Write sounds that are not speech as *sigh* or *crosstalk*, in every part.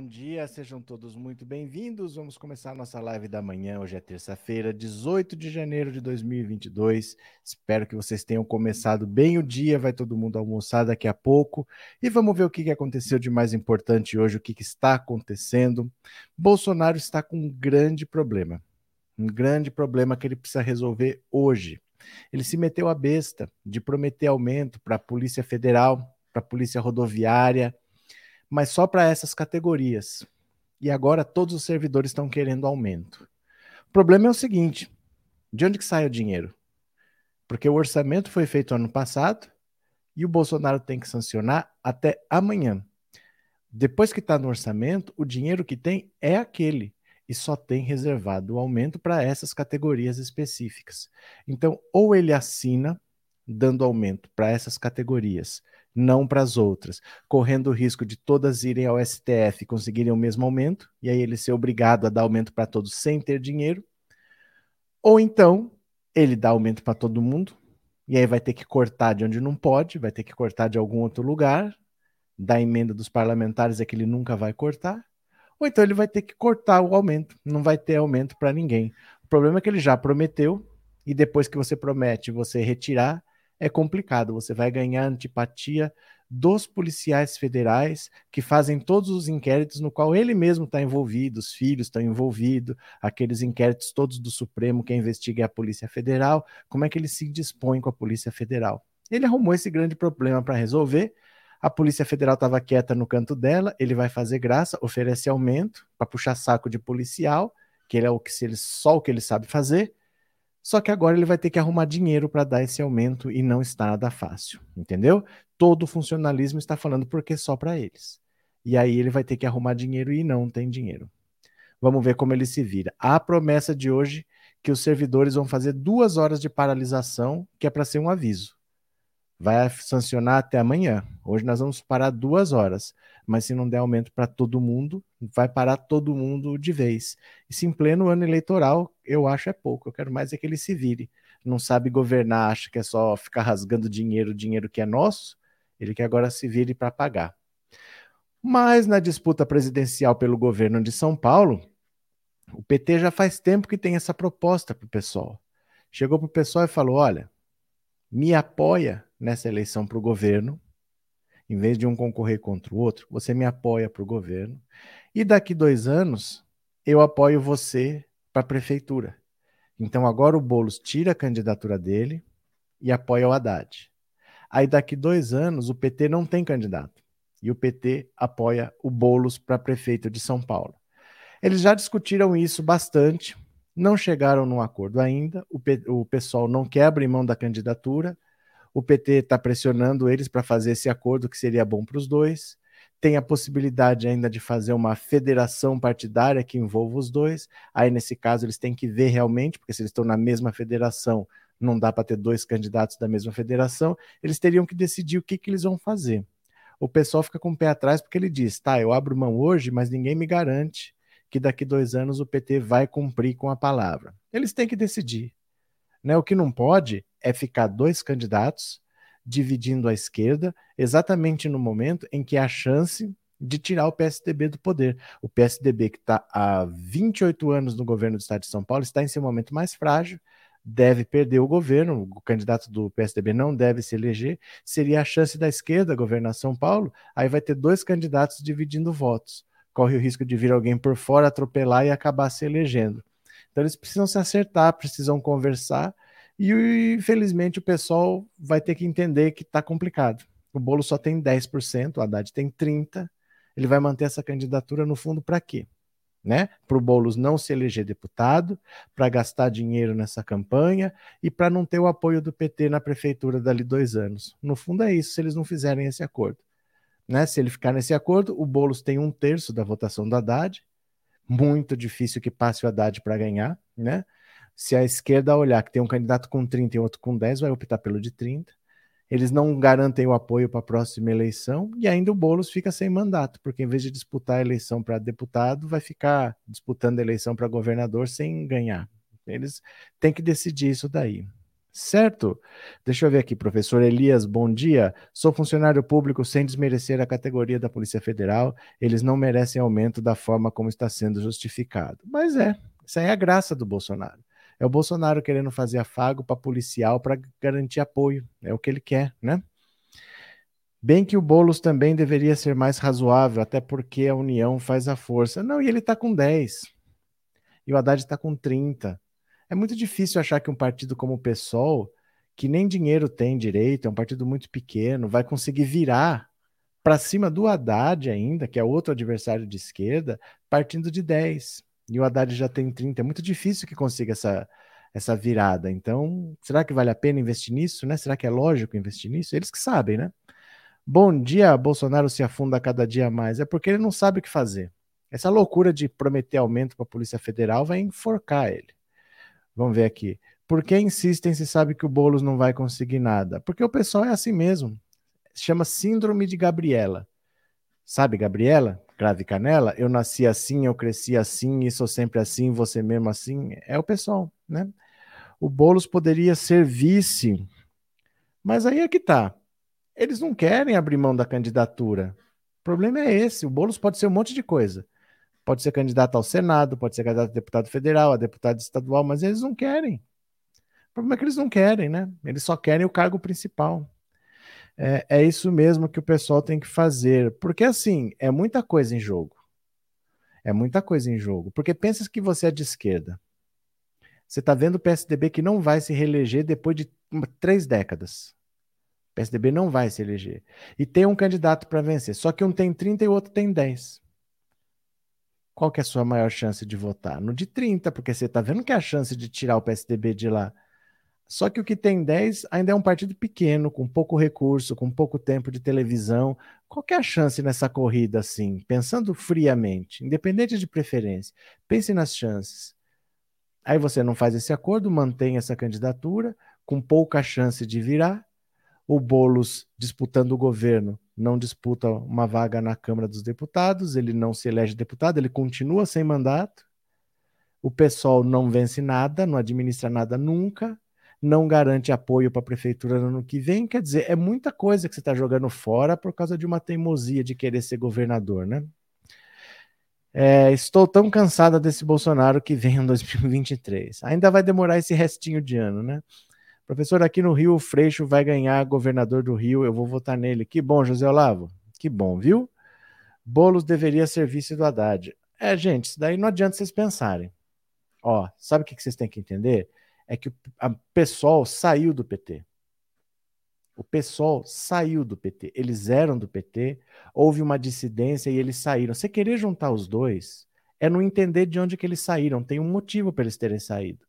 Bom dia, sejam todos muito bem-vindos. Vamos começar a nossa live da manhã. Hoje é terça-feira, 18 de janeiro de 2022. Espero que vocês tenham começado bem o dia. Vai todo mundo almoçar daqui a pouco e vamos ver o que aconteceu de mais importante hoje, o que está acontecendo. Bolsonaro está com um grande problema, um grande problema que ele precisa resolver hoje. Ele se meteu a besta de prometer aumento para a Polícia Federal, para a Polícia Rodoviária mas só para essas categorias. E agora todos os servidores estão querendo aumento. O problema é o seguinte: de onde que sai o dinheiro? Porque o orçamento foi feito ano passado e o Bolsonaro tem que sancionar até amanhã. Depois que está no orçamento, o dinheiro que tem é aquele e só tem reservado o aumento para essas categorias específicas. Então, ou ele assina dando aumento para essas categorias não para as outras, correndo o risco de todas irem ao STF e conseguirem o mesmo aumento, e aí ele ser obrigado a dar aumento para todos sem ter dinheiro, ou então ele dá aumento para todo mundo, e aí vai ter que cortar de onde não pode, vai ter que cortar de algum outro lugar, da emenda dos parlamentares é que ele nunca vai cortar, ou então ele vai ter que cortar o aumento, não vai ter aumento para ninguém. O problema é que ele já prometeu, e depois que você promete você retirar, é complicado. Você vai ganhar antipatia dos policiais federais que fazem todos os inquéritos no qual ele mesmo está envolvido, os filhos estão envolvidos, aqueles inquéritos todos do Supremo que investiga a Polícia Federal, como é que ele se dispõe com a Polícia Federal. Ele arrumou esse grande problema para resolver. A Polícia Federal estava quieta no canto dela, ele vai fazer graça, oferece aumento para puxar saco de policial, que ele é o que se ele, só o que ele sabe fazer. Só que agora ele vai ter que arrumar dinheiro para dar esse aumento e não está nada fácil, entendeu? Todo o funcionalismo está falando porque só para eles. E aí ele vai ter que arrumar dinheiro e não tem dinheiro. Vamos ver como ele se vira. A promessa de hoje que os servidores vão fazer duas horas de paralisação, que é para ser um aviso vai sancionar até amanhã. Hoje nós vamos parar duas horas, mas se não der aumento para todo mundo, vai parar todo mundo de vez. E se em pleno ano eleitoral, eu acho é pouco. Eu quero mais é que ele se vire. Não sabe governar, acha que é só ficar rasgando dinheiro, dinheiro que é nosso. Ele quer agora se vire para pagar. Mas na disputa presidencial pelo governo de São Paulo, o PT já faz tempo que tem essa proposta para o pessoal. Chegou para o pessoal e falou: olha, me apoia nessa eleição para o governo, em vez de um concorrer contra o outro, você me apoia para o governo. E daqui dois anos, eu apoio você para a prefeitura. Então agora o Boulos tira a candidatura dele e apoia o Haddad. Aí daqui dois anos o PT não tem candidato. E o PT apoia o Boulos para prefeito de São Paulo. Eles já discutiram isso bastante, não chegaram num acordo ainda. O, o pessoal não quer abrir mão da candidatura, o PT está pressionando eles para fazer esse acordo que seria bom para os dois. Tem a possibilidade ainda de fazer uma federação partidária que envolva os dois. Aí, nesse caso, eles têm que ver realmente, porque se eles estão na mesma federação, não dá para ter dois candidatos da mesma federação. Eles teriam que decidir o que, que eles vão fazer. O pessoal fica com o pé atrás porque ele diz: tá, eu abro mão hoje, mas ninguém me garante que daqui dois anos o PT vai cumprir com a palavra. Eles têm que decidir. Né? O que não pode é ficar dois candidatos dividindo a esquerda, exatamente no momento em que há chance de tirar o PSDB do poder. O PSDB, que está há 28 anos no governo do estado de São Paulo, está em seu momento mais frágil, deve perder o governo, o candidato do PSDB não deve se eleger, seria a chance da esquerda governar São Paulo, aí vai ter dois candidatos dividindo votos. Corre o risco de vir alguém por fora, atropelar e acabar se elegendo. Então eles precisam se acertar, precisam conversar e infelizmente o pessoal vai ter que entender que está complicado. O bolo só tem 10%, o Haddad tem 30%. Ele vai manter essa candidatura no fundo para quê? Né? Para o Boulos não se eleger deputado, para gastar dinheiro nessa campanha e para não ter o apoio do PT na prefeitura dali dois anos. No fundo é isso, se eles não fizerem esse acordo. Né? Se ele ficar nesse acordo, o Boulos tem um terço da votação do Haddad, muito difícil que passe o Haddad para ganhar, né? Se a esquerda olhar que tem um candidato com 30 e outro com 10, vai optar pelo de 30. Eles não garantem o apoio para a próxima eleição e ainda o Boulos fica sem mandato, porque em vez de disputar a eleição para deputado, vai ficar disputando a eleição para governador sem ganhar. Eles têm que decidir isso daí. Certo? Deixa eu ver aqui, professor Elias, bom dia. Sou funcionário público sem desmerecer a categoria da Polícia Federal. Eles não merecem aumento da forma como está sendo justificado. Mas é, isso aí é a graça do Bolsonaro. É o Bolsonaro querendo fazer afago para policial para garantir apoio. É o que ele quer, né? Bem que o Boulos também deveria ser mais razoável, até porque a união faz a força. Não, e ele está com 10. E o Haddad está com 30. É muito difícil achar que um partido como o PSOL, que nem dinheiro tem direito, é um partido muito pequeno, vai conseguir virar para cima do Haddad ainda, que é outro adversário de esquerda, partindo de 10. E o Haddad já tem 30. É muito difícil que consiga essa, essa virada. Então, será que vale a pena investir nisso? Né? Será que é lógico investir nisso? Eles que sabem, né? Bom dia, Bolsonaro se afunda cada dia mais. É porque ele não sabe o que fazer. Essa loucura de prometer aumento para a Polícia Federal vai enforcar ele. Vamos ver aqui. Por que insistem se sabe que o Boulos não vai conseguir nada? Porque o pessoal é assim mesmo. Chama Síndrome de Gabriela. Sabe, Gabriela? Crave canela? Eu nasci assim, eu cresci assim, e sou sempre assim, você mesmo assim. É o pessoal, né? O Boulos poderia ser vice, mas aí é que tá. Eles não querem abrir mão da candidatura. O problema é esse. O Boulos pode ser um monte de coisa. Pode ser candidato ao Senado, pode ser candidato a deputado federal, a deputado estadual, mas eles não querem. O problema é que eles não querem, né? Eles só querem o cargo principal. É, é isso mesmo que o pessoal tem que fazer. Porque, assim, é muita coisa em jogo. É muita coisa em jogo. Porque pensa que você é de esquerda. Você está vendo o PSDB que não vai se reeleger depois de três décadas. PSDB não vai se eleger. E tem um candidato para vencer. Só que um tem 30 e o outro tem 10. Qual que é a sua maior chance de votar? No de 30, porque você está vendo que é a chance de tirar o PSDB de lá. Só que o que tem 10 ainda é um partido pequeno, com pouco recurso, com pouco tempo de televisão. Qual é a chance nessa corrida assim? Pensando friamente, independente de preferência. Pense nas chances. Aí você não faz esse acordo, mantém essa candidatura, com pouca chance de virar, o Boulos disputando o governo não disputa uma vaga na Câmara dos Deputados, ele não se elege deputado, ele continua sem mandato. O PSOL não vence nada, não administra nada nunca, não garante apoio para a prefeitura no ano que vem. Quer dizer, é muita coisa que você está jogando fora por causa de uma teimosia de querer ser governador, né? É, estou tão cansada desse Bolsonaro que vem em 2023. Ainda vai demorar esse restinho de ano, né? Professor, aqui no Rio, o Freixo vai ganhar governador do Rio, eu vou votar nele. Que bom, José Olavo. Que bom, viu? Bolos deveria ser vice do Haddad. É, gente, isso daí não adianta vocês pensarem. Ó, sabe o que vocês têm que entender? É que o PSOL saiu do PT. O PSOL saiu do PT. Eles eram do PT, houve uma dissidência e eles saíram. Você querer juntar os dois é não entender de onde que eles saíram. Tem um motivo para eles terem saído.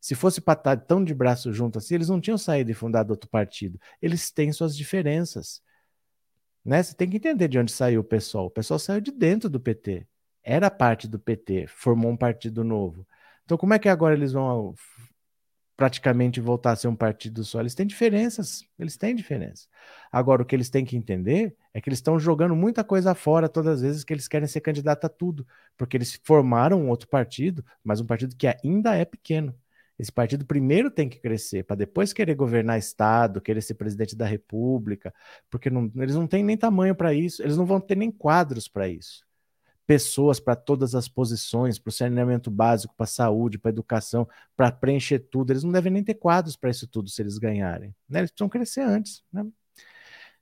Se fosse para estar tão de braço junto assim, eles não tinham saído e fundado outro partido. Eles têm suas diferenças. Né? Você tem que entender de onde saiu o pessoal. O pessoal saiu de dentro do PT. Era parte do PT, formou um partido novo. Então, como é que agora eles vão praticamente voltar a ser um partido só? Eles têm diferenças. Eles têm diferenças. Agora, o que eles têm que entender é que eles estão jogando muita coisa fora todas as vezes que eles querem ser candidato a tudo. Porque eles formaram um outro partido, mas um partido que ainda é pequeno. Esse partido primeiro tem que crescer, para depois querer governar Estado, querer ser presidente da República, porque não, eles não têm nem tamanho para isso, eles não vão ter nem quadros para isso. Pessoas para todas as posições, para o saneamento básico, para a saúde, para a educação, para preencher tudo. Eles não devem nem ter quadros para isso tudo se eles ganharem. Né? Eles precisam crescer antes. Né?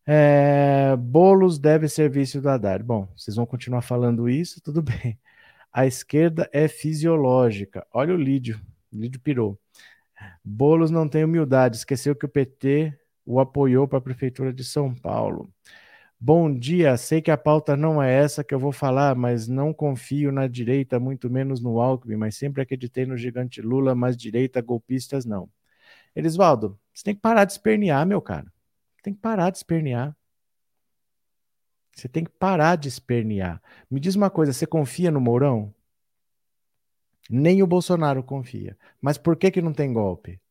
É, Bolos deve ser vice do Haddad. Bom, vocês vão continuar falando isso, tudo *laughs* bem. A esquerda é fisiológica. Olha o Lídio, o vídeo pirou. Bolos não tem humildade, esqueceu que o PT o apoiou para a Prefeitura de São Paulo. Bom dia, sei que a pauta não é essa que eu vou falar, mas não confio na direita, muito menos no Alckmin, mas sempre acreditei no gigante Lula, mas direita, golpistas não. Elisvaldo, você tem que parar de espernear, meu cara. Tem que parar de espernear. Você tem que parar de espernear. Me diz uma coisa, você confia no Mourão? Nem o Bolsonaro confia. Mas por que, que não tem golpe?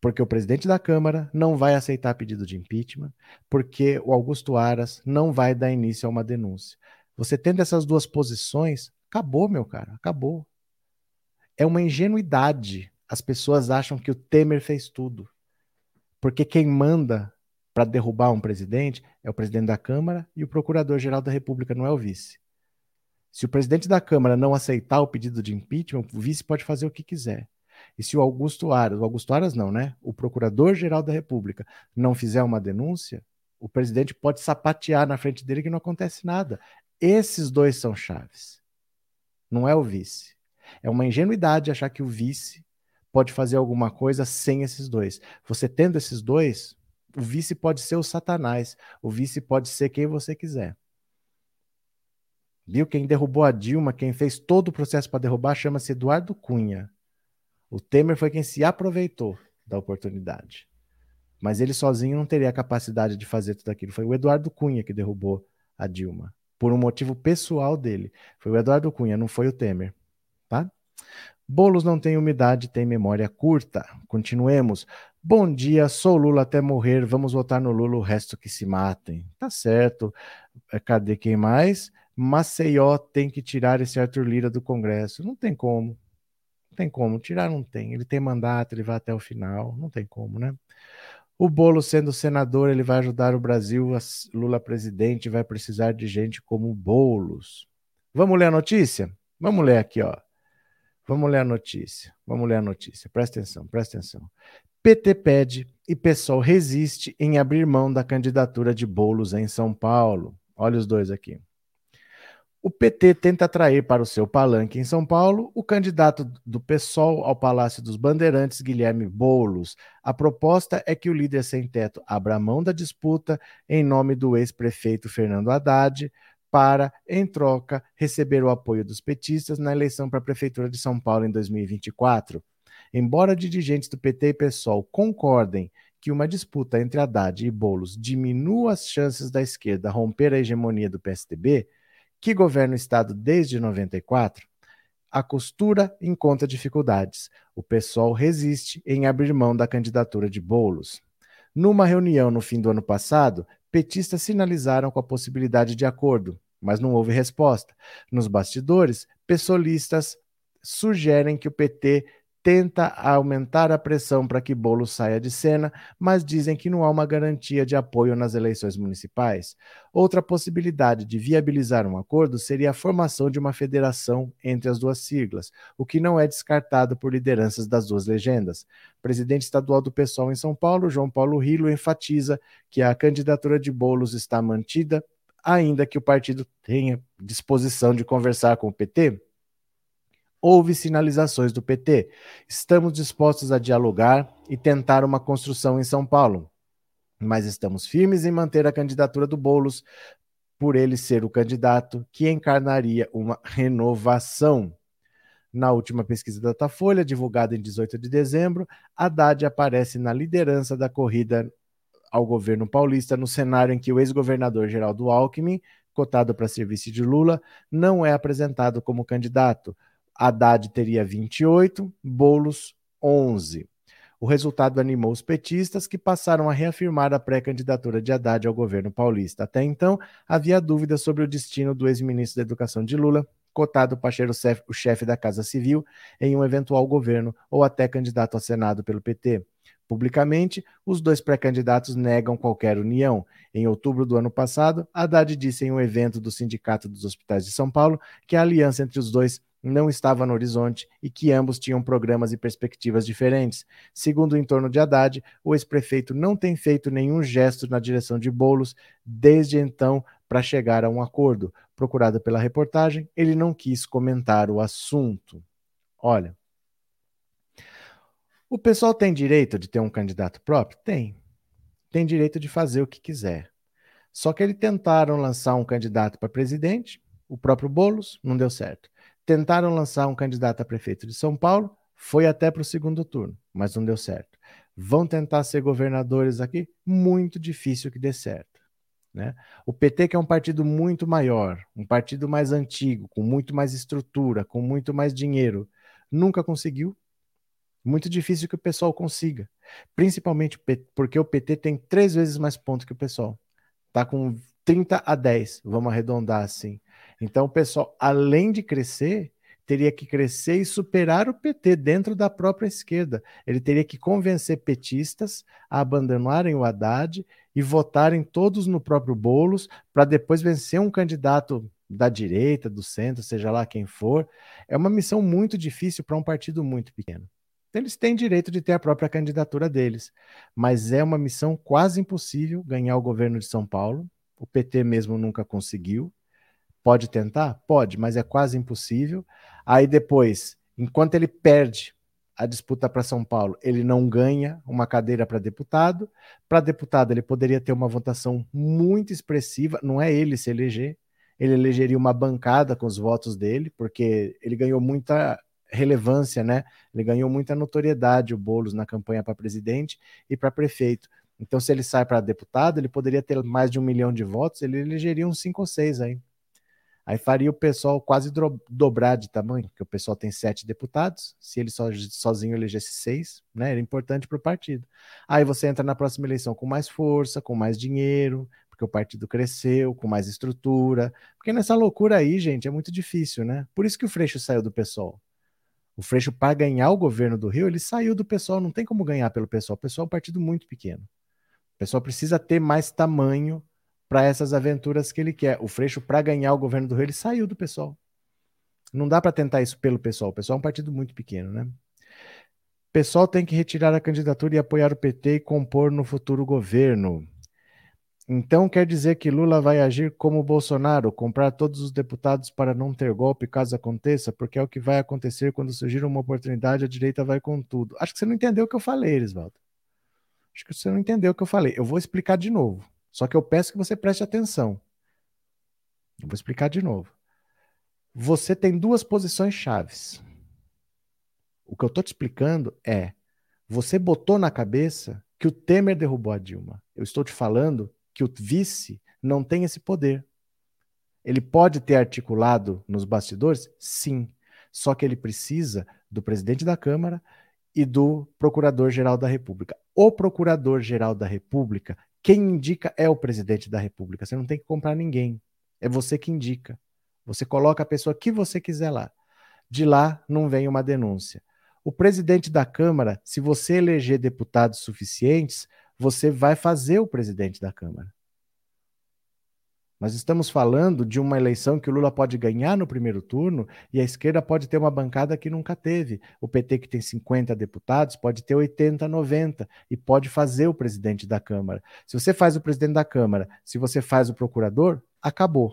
Porque o presidente da Câmara não vai aceitar pedido de impeachment, porque o Augusto Aras não vai dar início a uma denúncia. Você tendo essas duas posições, acabou, meu cara, acabou. É uma ingenuidade as pessoas acham que o Temer fez tudo. Porque quem manda para derrubar um presidente é o presidente da Câmara e o procurador-geral da República, não é o vice. Se o presidente da Câmara não aceitar o pedido de impeachment, o vice pode fazer o que quiser. E se o Augusto Aras, o Augusto Aras não, né? O procurador-geral da República não fizer uma denúncia, o presidente pode sapatear na frente dele que não acontece nada. Esses dois são chaves. Não é o vice. É uma ingenuidade achar que o vice pode fazer alguma coisa sem esses dois. Você tendo esses dois, o vice pode ser o Satanás, o vice pode ser quem você quiser. Viu? Quem derrubou a Dilma, quem fez todo o processo para derrubar, chama-se Eduardo Cunha. O Temer foi quem se aproveitou da oportunidade. Mas ele sozinho não teria a capacidade de fazer tudo aquilo. Foi o Eduardo Cunha que derrubou a Dilma, por um motivo pessoal dele. Foi o Eduardo Cunha, não foi o Temer. Tá? Bolos não tem umidade, tem memória curta. Continuemos. Bom dia, sou Lula até morrer. Vamos votar no Lula, o resto que se matem. Tá certo. É, cadê quem mais? Maceió tem que tirar esse Arthur Lira do Congresso. Não tem como. Tem como. Tirar não tem. Ele tem mandato, ele vai até o final. Não tem como, né? O Bolo sendo senador, ele vai ajudar o Brasil, Lula presidente, vai precisar de gente como Bolos. Vamos ler a notícia? Vamos ler aqui, ó. Vamos ler a notícia. Vamos ler a notícia. Presta atenção, presta atenção. PT pede e PSOL resiste em abrir mão da candidatura de Bolos em São Paulo. Olha os dois aqui. O PT tenta atrair para o seu palanque em São Paulo o candidato do PSOL ao Palácio dos Bandeirantes, Guilherme Boulos. A proposta é que o líder sem teto abra mão da disputa em nome do ex-prefeito Fernando Haddad para, em troca, receber o apoio dos petistas na eleição para a Prefeitura de São Paulo em 2024. Embora dirigentes do PT e PSOL concordem que uma disputa entre Haddad e Boulos diminua as chances da esquerda romper a hegemonia do PSDB, que governa o Estado desde 94, a costura encontra dificuldades. O pessoal resiste em abrir mão da candidatura de Bolos. Numa reunião no fim do ano passado, petistas sinalizaram com a possibilidade de acordo, mas não houve resposta. Nos bastidores, pessoalistas sugerem que o PT tenta aumentar a pressão para que Bolo saia de cena, mas dizem que não há uma garantia de apoio nas eleições municipais. Outra possibilidade de viabilizar um acordo seria a formação de uma federação entre as duas siglas, o que não é descartado por lideranças das duas legendas. Presidente estadual do PSOL em São Paulo, João Paulo Rilo, enfatiza que a candidatura de Bolos está mantida, ainda que o partido tenha disposição de conversar com o PT houve sinalizações do PT. Estamos dispostos a dialogar e tentar uma construção em São Paulo, mas estamos firmes em manter a candidatura do Bolos, por ele ser o candidato que encarnaria uma renovação. Na última pesquisa da Datafolha, divulgada em 18 de dezembro, Haddad aparece na liderança da corrida ao governo paulista no cenário em que o ex-governador Geraldo Alckmin, cotado para serviço de Lula, não é apresentado como candidato. Haddad teria 28, Bolos 11. O resultado animou os petistas, que passaram a reafirmar a pré-candidatura de Haddad ao governo paulista. Até então, havia dúvidas sobre o destino do ex-ministro da Educação de Lula, cotado para ser o chefe da Casa Civil em um eventual governo ou até candidato ao Senado pelo PT. Publicamente, os dois pré-candidatos negam qualquer união. Em outubro do ano passado, Haddad disse em um evento do Sindicato dos Hospitais de São Paulo que a aliança entre os dois não estava no horizonte e que ambos tinham programas e perspectivas diferentes. Segundo o entorno de Haddad, o ex-prefeito não tem feito nenhum gesto na direção de Bolos desde então para chegar a um acordo. Procurado pela reportagem, ele não quis comentar o assunto. Olha, o pessoal tem direito de ter um candidato próprio? Tem. Tem direito de fazer o que quiser. Só que eles tentaram lançar um candidato para presidente, o próprio Bolos, não deu certo. Tentaram lançar um candidato a prefeito de São Paulo, foi até para o segundo turno, mas não deu certo. Vão tentar ser governadores aqui? Muito difícil que dê certo. Né? O PT, que é um partido muito maior, um partido mais antigo, com muito mais estrutura, com muito mais dinheiro, nunca conseguiu. Muito difícil que o pessoal consiga. Principalmente porque o PT tem três vezes mais pontos que o pessoal. Está com 30 a 10, vamos arredondar assim. Então, pessoal, além de crescer, teria que crescer e superar o PT dentro da própria esquerda. Ele teria que convencer petistas a abandonarem o Haddad e votarem todos no próprio Bolos para depois vencer um candidato da direita, do centro, seja lá quem for. É uma missão muito difícil para um partido muito pequeno. Então, eles têm direito de ter a própria candidatura deles, mas é uma missão quase impossível ganhar o governo de São Paulo. O PT mesmo nunca conseguiu. Pode tentar? Pode, mas é quase impossível. Aí depois, enquanto ele perde a disputa para São Paulo, ele não ganha uma cadeira para deputado. Para deputado, ele poderia ter uma votação muito expressiva, não é ele se eleger, ele elegeria uma bancada com os votos dele, porque ele ganhou muita relevância, né? Ele ganhou muita notoriedade, o Boulos, na campanha para presidente e para prefeito. Então, se ele sai para deputado, ele poderia ter mais de um milhão de votos, ele elegeria uns cinco ou seis aí. Aí faria o pessoal quase dobrar de tamanho, porque o pessoal tem sete deputados, se ele sozinho elegesse seis, né? Era importante para o partido. Aí você entra na próxima eleição com mais força, com mais dinheiro, porque o partido cresceu, com mais estrutura. Porque nessa loucura aí, gente, é muito difícil, né? Por isso que o Freixo saiu do pessoal. O Freixo, para ganhar o governo do Rio, ele saiu do pessoal, não tem como ganhar pelo pessoal. O pessoal é um partido muito pequeno. O pessoal precisa ter mais tamanho para essas aventuras que ele quer. O Freixo, para ganhar o governo do Rio, ele saiu do pessoal. Não dá para tentar isso pelo pessoal. O pessoal é um partido muito pequeno, né? O pessoal tem que retirar a candidatura e apoiar o PT e compor no futuro governo. Então quer dizer que Lula vai agir como Bolsonaro, comprar todos os deputados para não ter golpe caso aconteça, porque é o que vai acontecer quando surgir uma oportunidade, a direita vai com tudo. Acho que você não entendeu o que eu falei, Erisvaldo. Acho que você não entendeu o que eu falei. Eu vou explicar de novo. Só que eu peço que você preste atenção. Eu vou explicar de novo. Você tem duas posições chaves. O que eu estou te explicando é: você botou na cabeça que o Temer derrubou a Dilma. Eu estou te falando que o vice não tem esse poder. Ele pode ter articulado nos bastidores? Sim. Só que ele precisa do presidente da Câmara e do Procurador-Geral da República. O Procurador-Geral da República quem indica é o presidente da República. Você não tem que comprar ninguém. É você que indica. Você coloca a pessoa que você quiser lá. De lá não vem uma denúncia. O presidente da Câmara, se você eleger deputados suficientes, você vai fazer o presidente da Câmara. Nós estamos falando de uma eleição que o Lula pode ganhar no primeiro turno e a esquerda pode ter uma bancada que nunca teve. O PT, que tem 50 deputados, pode ter 80, 90 e pode fazer o presidente da Câmara. Se você faz o presidente da Câmara, se você faz o procurador, acabou.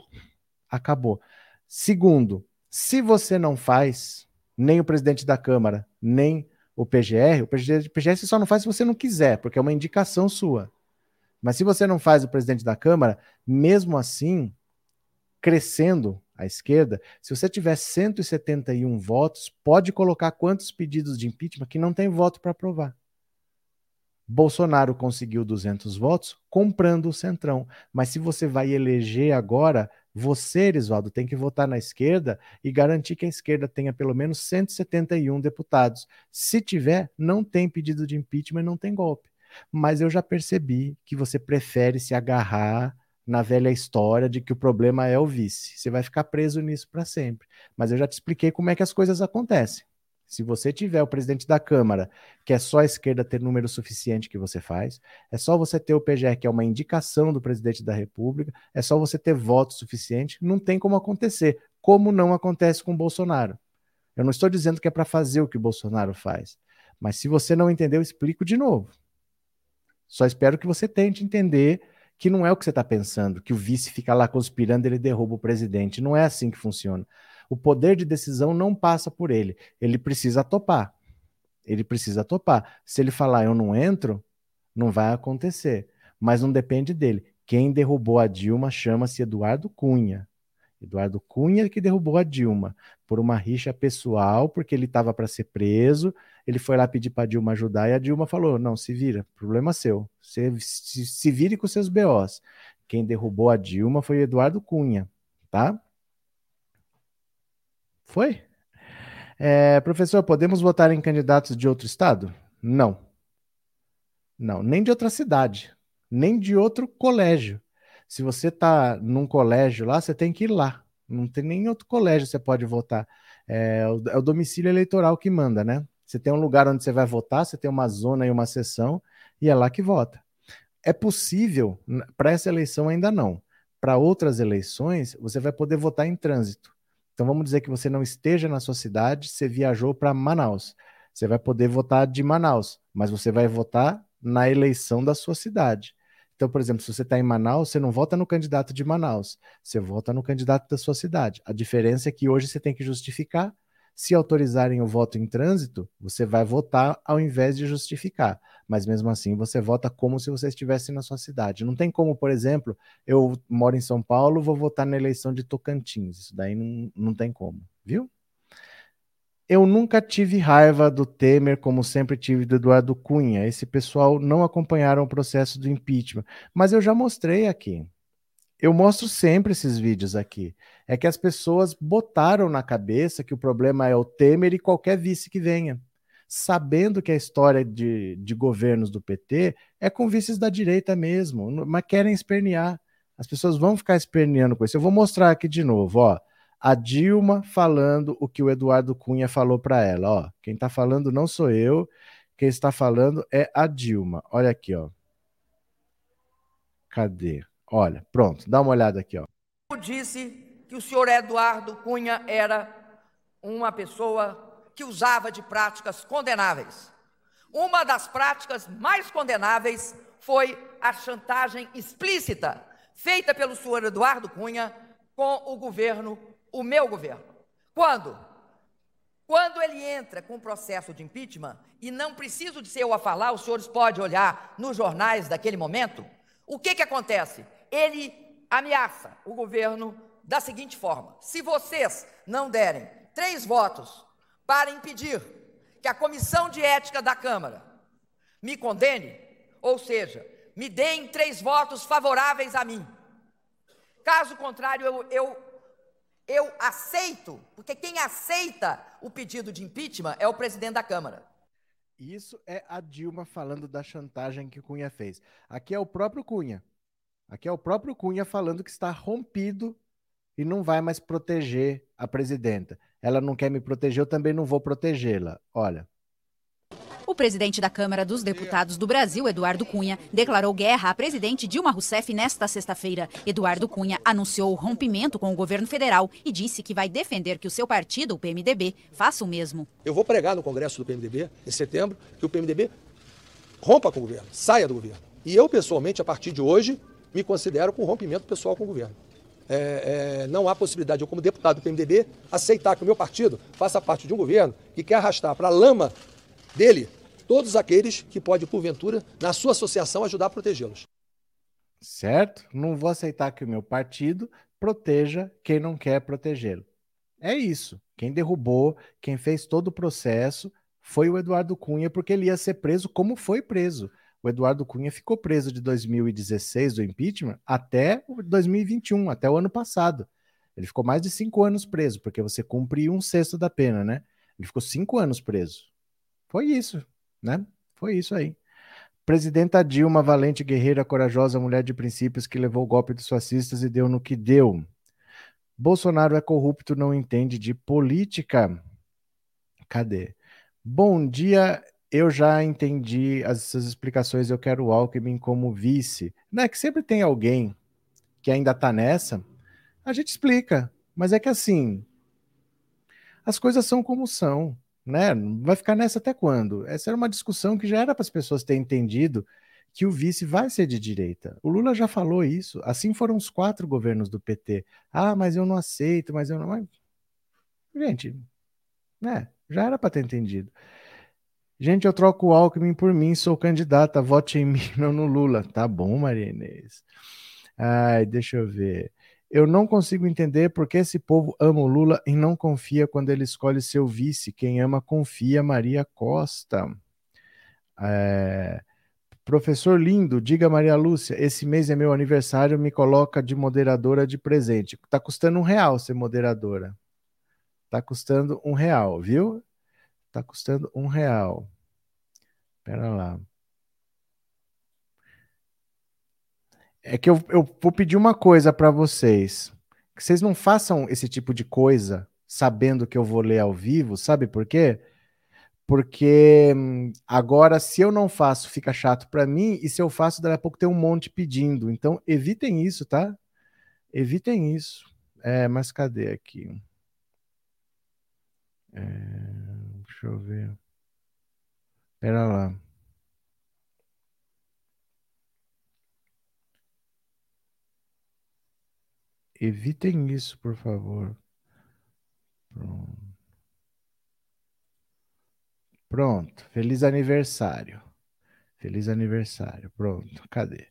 Acabou. Segundo, se você não faz nem o presidente da Câmara, nem o PGR, o PGR só não faz se você não quiser, porque é uma indicação sua. Mas se você não faz o presidente da Câmara, mesmo assim, crescendo à esquerda, se você tiver 171 votos, pode colocar quantos pedidos de impeachment que não tem voto para aprovar. Bolsonaro conseguiu 200 votos comprando o Centrão. Mas se você vai eleger agora, você, Erisvaldo, tem que votar na esquerda e garantir que a esquerda tenha pelo menos 171 deputados. Se tiver, não tem pedido de impeachment não tem golpe. Mas eu já percebi que você prefere se agarrar na velha história de que o problema é o vice. Você vai ficar preso nisso para sempre. Mas eu já te expliquei como é que as coisas acontecem. Se você tiver o presidente da Câmara, que é só a esquerda ter número suficiente que você faz, é só você ter o PGR, que é uma indicação do presidente da República, é só você ter voto suficiente, não tem como acontecer, como não acontece com o Bolsonaro. Eu não estou dizendo que é para fazer o que o Bolsonaro faz, mas se você não entendeu, eu explico de novo. Só espero que você tente entender que não é o que você está pensando, que o vice fica lá conspirando, ele derruba o presidente. Não é assim que funciona. O poder de decisão não passa por ele. Ele precisa topar. Ele precisa topar. Se ele falar eu não entro, não vai acontecer. Mas não depende dele. Quem derrubou a Dilma chama-se Eduardo Cunha. Eduardo Cunha que derrubou a Dilma por uma rixa pessoal, porque ele estava para ser preso. Ele foi lá pedir para Dilma ajudar e a Dilma falou: não, se vira, problema seu. Você se, se vire com seus BOs. Quem derrubou a Dilma foi Eduardo Cunha, tá? Foi? É, professor, podemos votar em candidatos de outro estado? Não. Não, nem de outra cidade, nem de outro colégio. Se você está num colégio lá, você tem que ir lá. Não tem nem outro colégio que você pode votar. É é o domicílio eleitoral que manda, né? Você tem um lugar onde você vai votar, você tem uma zona e uma sessão, e é lá que vota. É possível, para essa eleição ainda não. Para outras eleições, você vai poder votar em trânsito. Então vamos dizer que você não esteja na sua cidade, você viajou para Manaus. Você vai poder votar de Manaus, mas você vai votar na eleição da sua cidade. Então, por exemplo, se você está em Manaus, você não vota no candidato de Manaus, você vota no candidato da sua cidade. A diferença é que hoje você tem que justificar. Se autorizarem o voto em trânsito, você vai votar ao invés de justificar. Mas mesmo assim, você vota como se você estivesse na sua cidade. Não tem como, por exemplo, eu moro em São Paulo, vou votar na eleição de Tocantins. Isso daí não, não tem como, viu? Eu nunca tive raiva do Temer, como sempre tive do Eduardo Cunha. Esse pessoal não acompanharam o processo do impeachment. Mas eu já mostrei aqui. Eu mostro sempre esses vídeos aqui. É que as pessoas botaram na cabeça que o problema é o Temer e qualquer vice que venha. Sabendo que a história de, de governos do PT é com vices da direita mesmo, mas querem espernear. As pessoas vão ficar esperneando com isso. Eu vou mostrar aqui de novo, ó a Dilma falando o que o Eduardo Cunha falou para ela. Ó, quem está falando não sou eu, quem está falando é a Dilma. Olha aqui, ó. Cadê? Olha, pronto, dá uma olhada aqui, ó. Eu disse que o senhor Eduardo Cunha era uma pessoa que usava de práticas condenáveis. Uma das práticas mais condenáveis foi a chantagem explícita feita pelo senhor Eduardo Cunha com o governo o meu governo. Quando? Quando ele entra com o processo de impeachment, e não preciso de ser eu a falar, os senhores podem olhar nos jornais daquele momento, o que, que acontece? Ele ameaça o governo da seguinte forma: se vocês não derem três votos para impedir que a comissão de ética da Câmara me condene, ou seja, me deem três votos favoráveis a mim. Caso contrário, eu, eu eu aceito, porque quem aceita o pedido de impeachment é o presidente da Câmara. Isso é a Dilma falando da chantagem que Cunha fez. Aqui é o próprio Cunha. Aqui é o próprio Cunha falando que está rompido e não vai mais proteger a presidenta. Ela não quer me proteger, eu também não vou protegê-la. Olha. O presidente da Câmara dos Deputados do Brasil, Eduardo Cunha, declarou guerra à presidente Dilma Rousseff nesta sexta-feira. Eduardo Cunha anunciou o rompimento com o governo federal e disse que vai defender que o seu partido, o PMDB, faça o mesmo. Eu vou pregar no Congresso do PMDB, em setembro, que o PMDB rompa com o governo, saia do governo. E eu, pessoalmente, a partir de hoje, me considero com rompimento pessoal com o governo. É, é, não há possibilidade, eu como deputado do PMDB, aceitar que o meu partido faça parte de um governo que quer arrastar para a lama dele todos aqueles que pode, porventura, na sua associação, ajudar a protegê-los. Certo? Não vou aceitar que o meu partido proteja quem não quer protegê-lo. É isso. Quem derrubou, quem fez todo o processo foi o Eduardo Cunha, porque ele ia ser preso como foi preso. O Eduardo Cunha ficou preso de 2016 do impeachment até 2021, até o ano passado. Ele ficou mais de cinco anos preso, porque você cumpre um sexto da pena, né? Ele ficou cinco anos preso. Foi isso, né? Foi isso aí. Presidenta Dilma, valente guerreira, corajosa, mulher de princípios que levou o golpe dos fascistas e deu no que deu. Bolsonaro é corrupto, não entende de política. Cadê? Bom dia, eu já entendi essas explicações, eu quero o Alckmin como vice. Não é que sempre tem alguém que ainda tá nessa, a gente explica, mas é que assim, as coisas são como são né? Vai ficar nessa até quando? Essa era uma discussão que já era para as pessoas terem entendido que o vice vai ser de direita. O Lula já falou isso. Assim foram os quatro governos do PT. Ah, mas eu não aceito, mas eu não. Mas... Gente, né? Já era para ter entendido. Gente, eu troco o Alckmin por mim, sou candidata, vote em mim, *laughs* não no Lula. Tá bom, Maria Inês. Ai, deixa eu ver. Eu não consigo entender por que esse povo ama o Lula e não confia quando ele escolhe seu vice. Quem ama, confia. Maria Costa. É... Professor lindo, diga Maria Lúcia, esse mês é meu aniversário, me coloca de moderadora de presente. Tá custando um real ser moderadora. Tá custando um real, viu? Tá custando um real. Pera lá. É que eu, eu vou pedir uma coisa para vocês. Que vocês não façam esse tipo de coisa sabendo que eu vou ler ao vivo, sabe por quê? Porque hum, agora, se eu não faço, fica chato para mim, e se eu faço, daqui a pouco tem um monte pedindo. Então, evitem isso, tá? Evitem isso. É, mas cadê aqui? É, deixa eu ver. Pera lá. Evitem isso, por favor. Pronto. Pronto. Feliz aniversário. Feliz aniversário. Pronto. Cadê?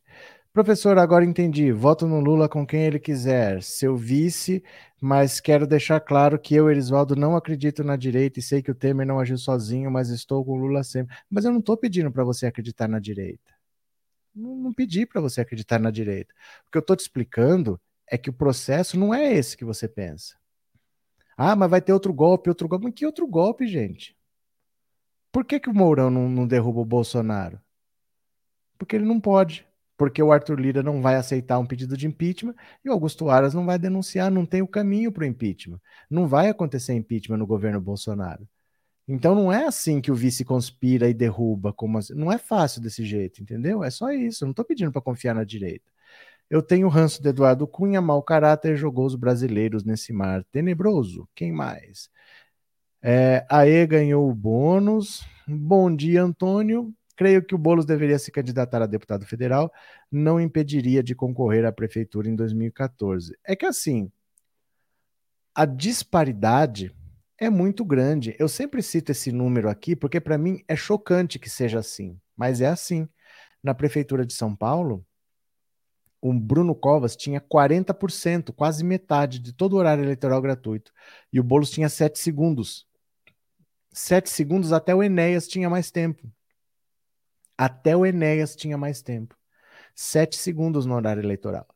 Professor, agora entendi. Voto no Lula com quem ele quiser. Seu vice, mas quero deixar claro que eu, Erisvaldo, não acredito na direita e sei que o Temer não agiu sozinho, mas estou com o Lula sempre. Mas eu não estou pedindo para você acreditar na direita. Não, não pedi para você acreditar na direita. O que eu estou te explicando é que o processo não é esse que você pensa. Ah, mas vai ter outro golpe, outro golpe. Mas que outro golpe, gente? Por que, que o Mourão não, não derruba o Bolsonaro? Porque ele não pode. Porque o Arthur Lira não vai aceitar um pedido de impeachment e o Augusto Aras não vai denunciar, não tem o caminho para o impeachment. Não vai acontecer impeachment no governo Bolsonaro. Então não é assim que o vice conspira e derruba, como assim. não é fácil desse jeito, entendeu? É só isso. Eu não estou pedindo para confiar na direita. Eu tenho ranço de Eduardo Cunha, mau caráter, jogou os brasileiros nesse mar tenebroso. Quem mais? É, Aê ganhou o bônus. Bom dia, Antônio. Creio que o Boulos deveria se candidatar a deputado federal, não impediria de concorrer à prefeitura em 2014. É que assim, a disparidade é muito grande. Eu sempre cito esse número aqui porque para mim é chocante que seja assim, mas é assim. Na prefeitura de São Paulo, o Bruno Covas tinha 40%, quase metade de todo o horário eleitoral gratuito. E o Boulos tinha 7 segundos. 7 segundos até o Enéas tinha mais tempo. Até o Enéas tinha mais tempo. 7 segundos no horário eleitoral.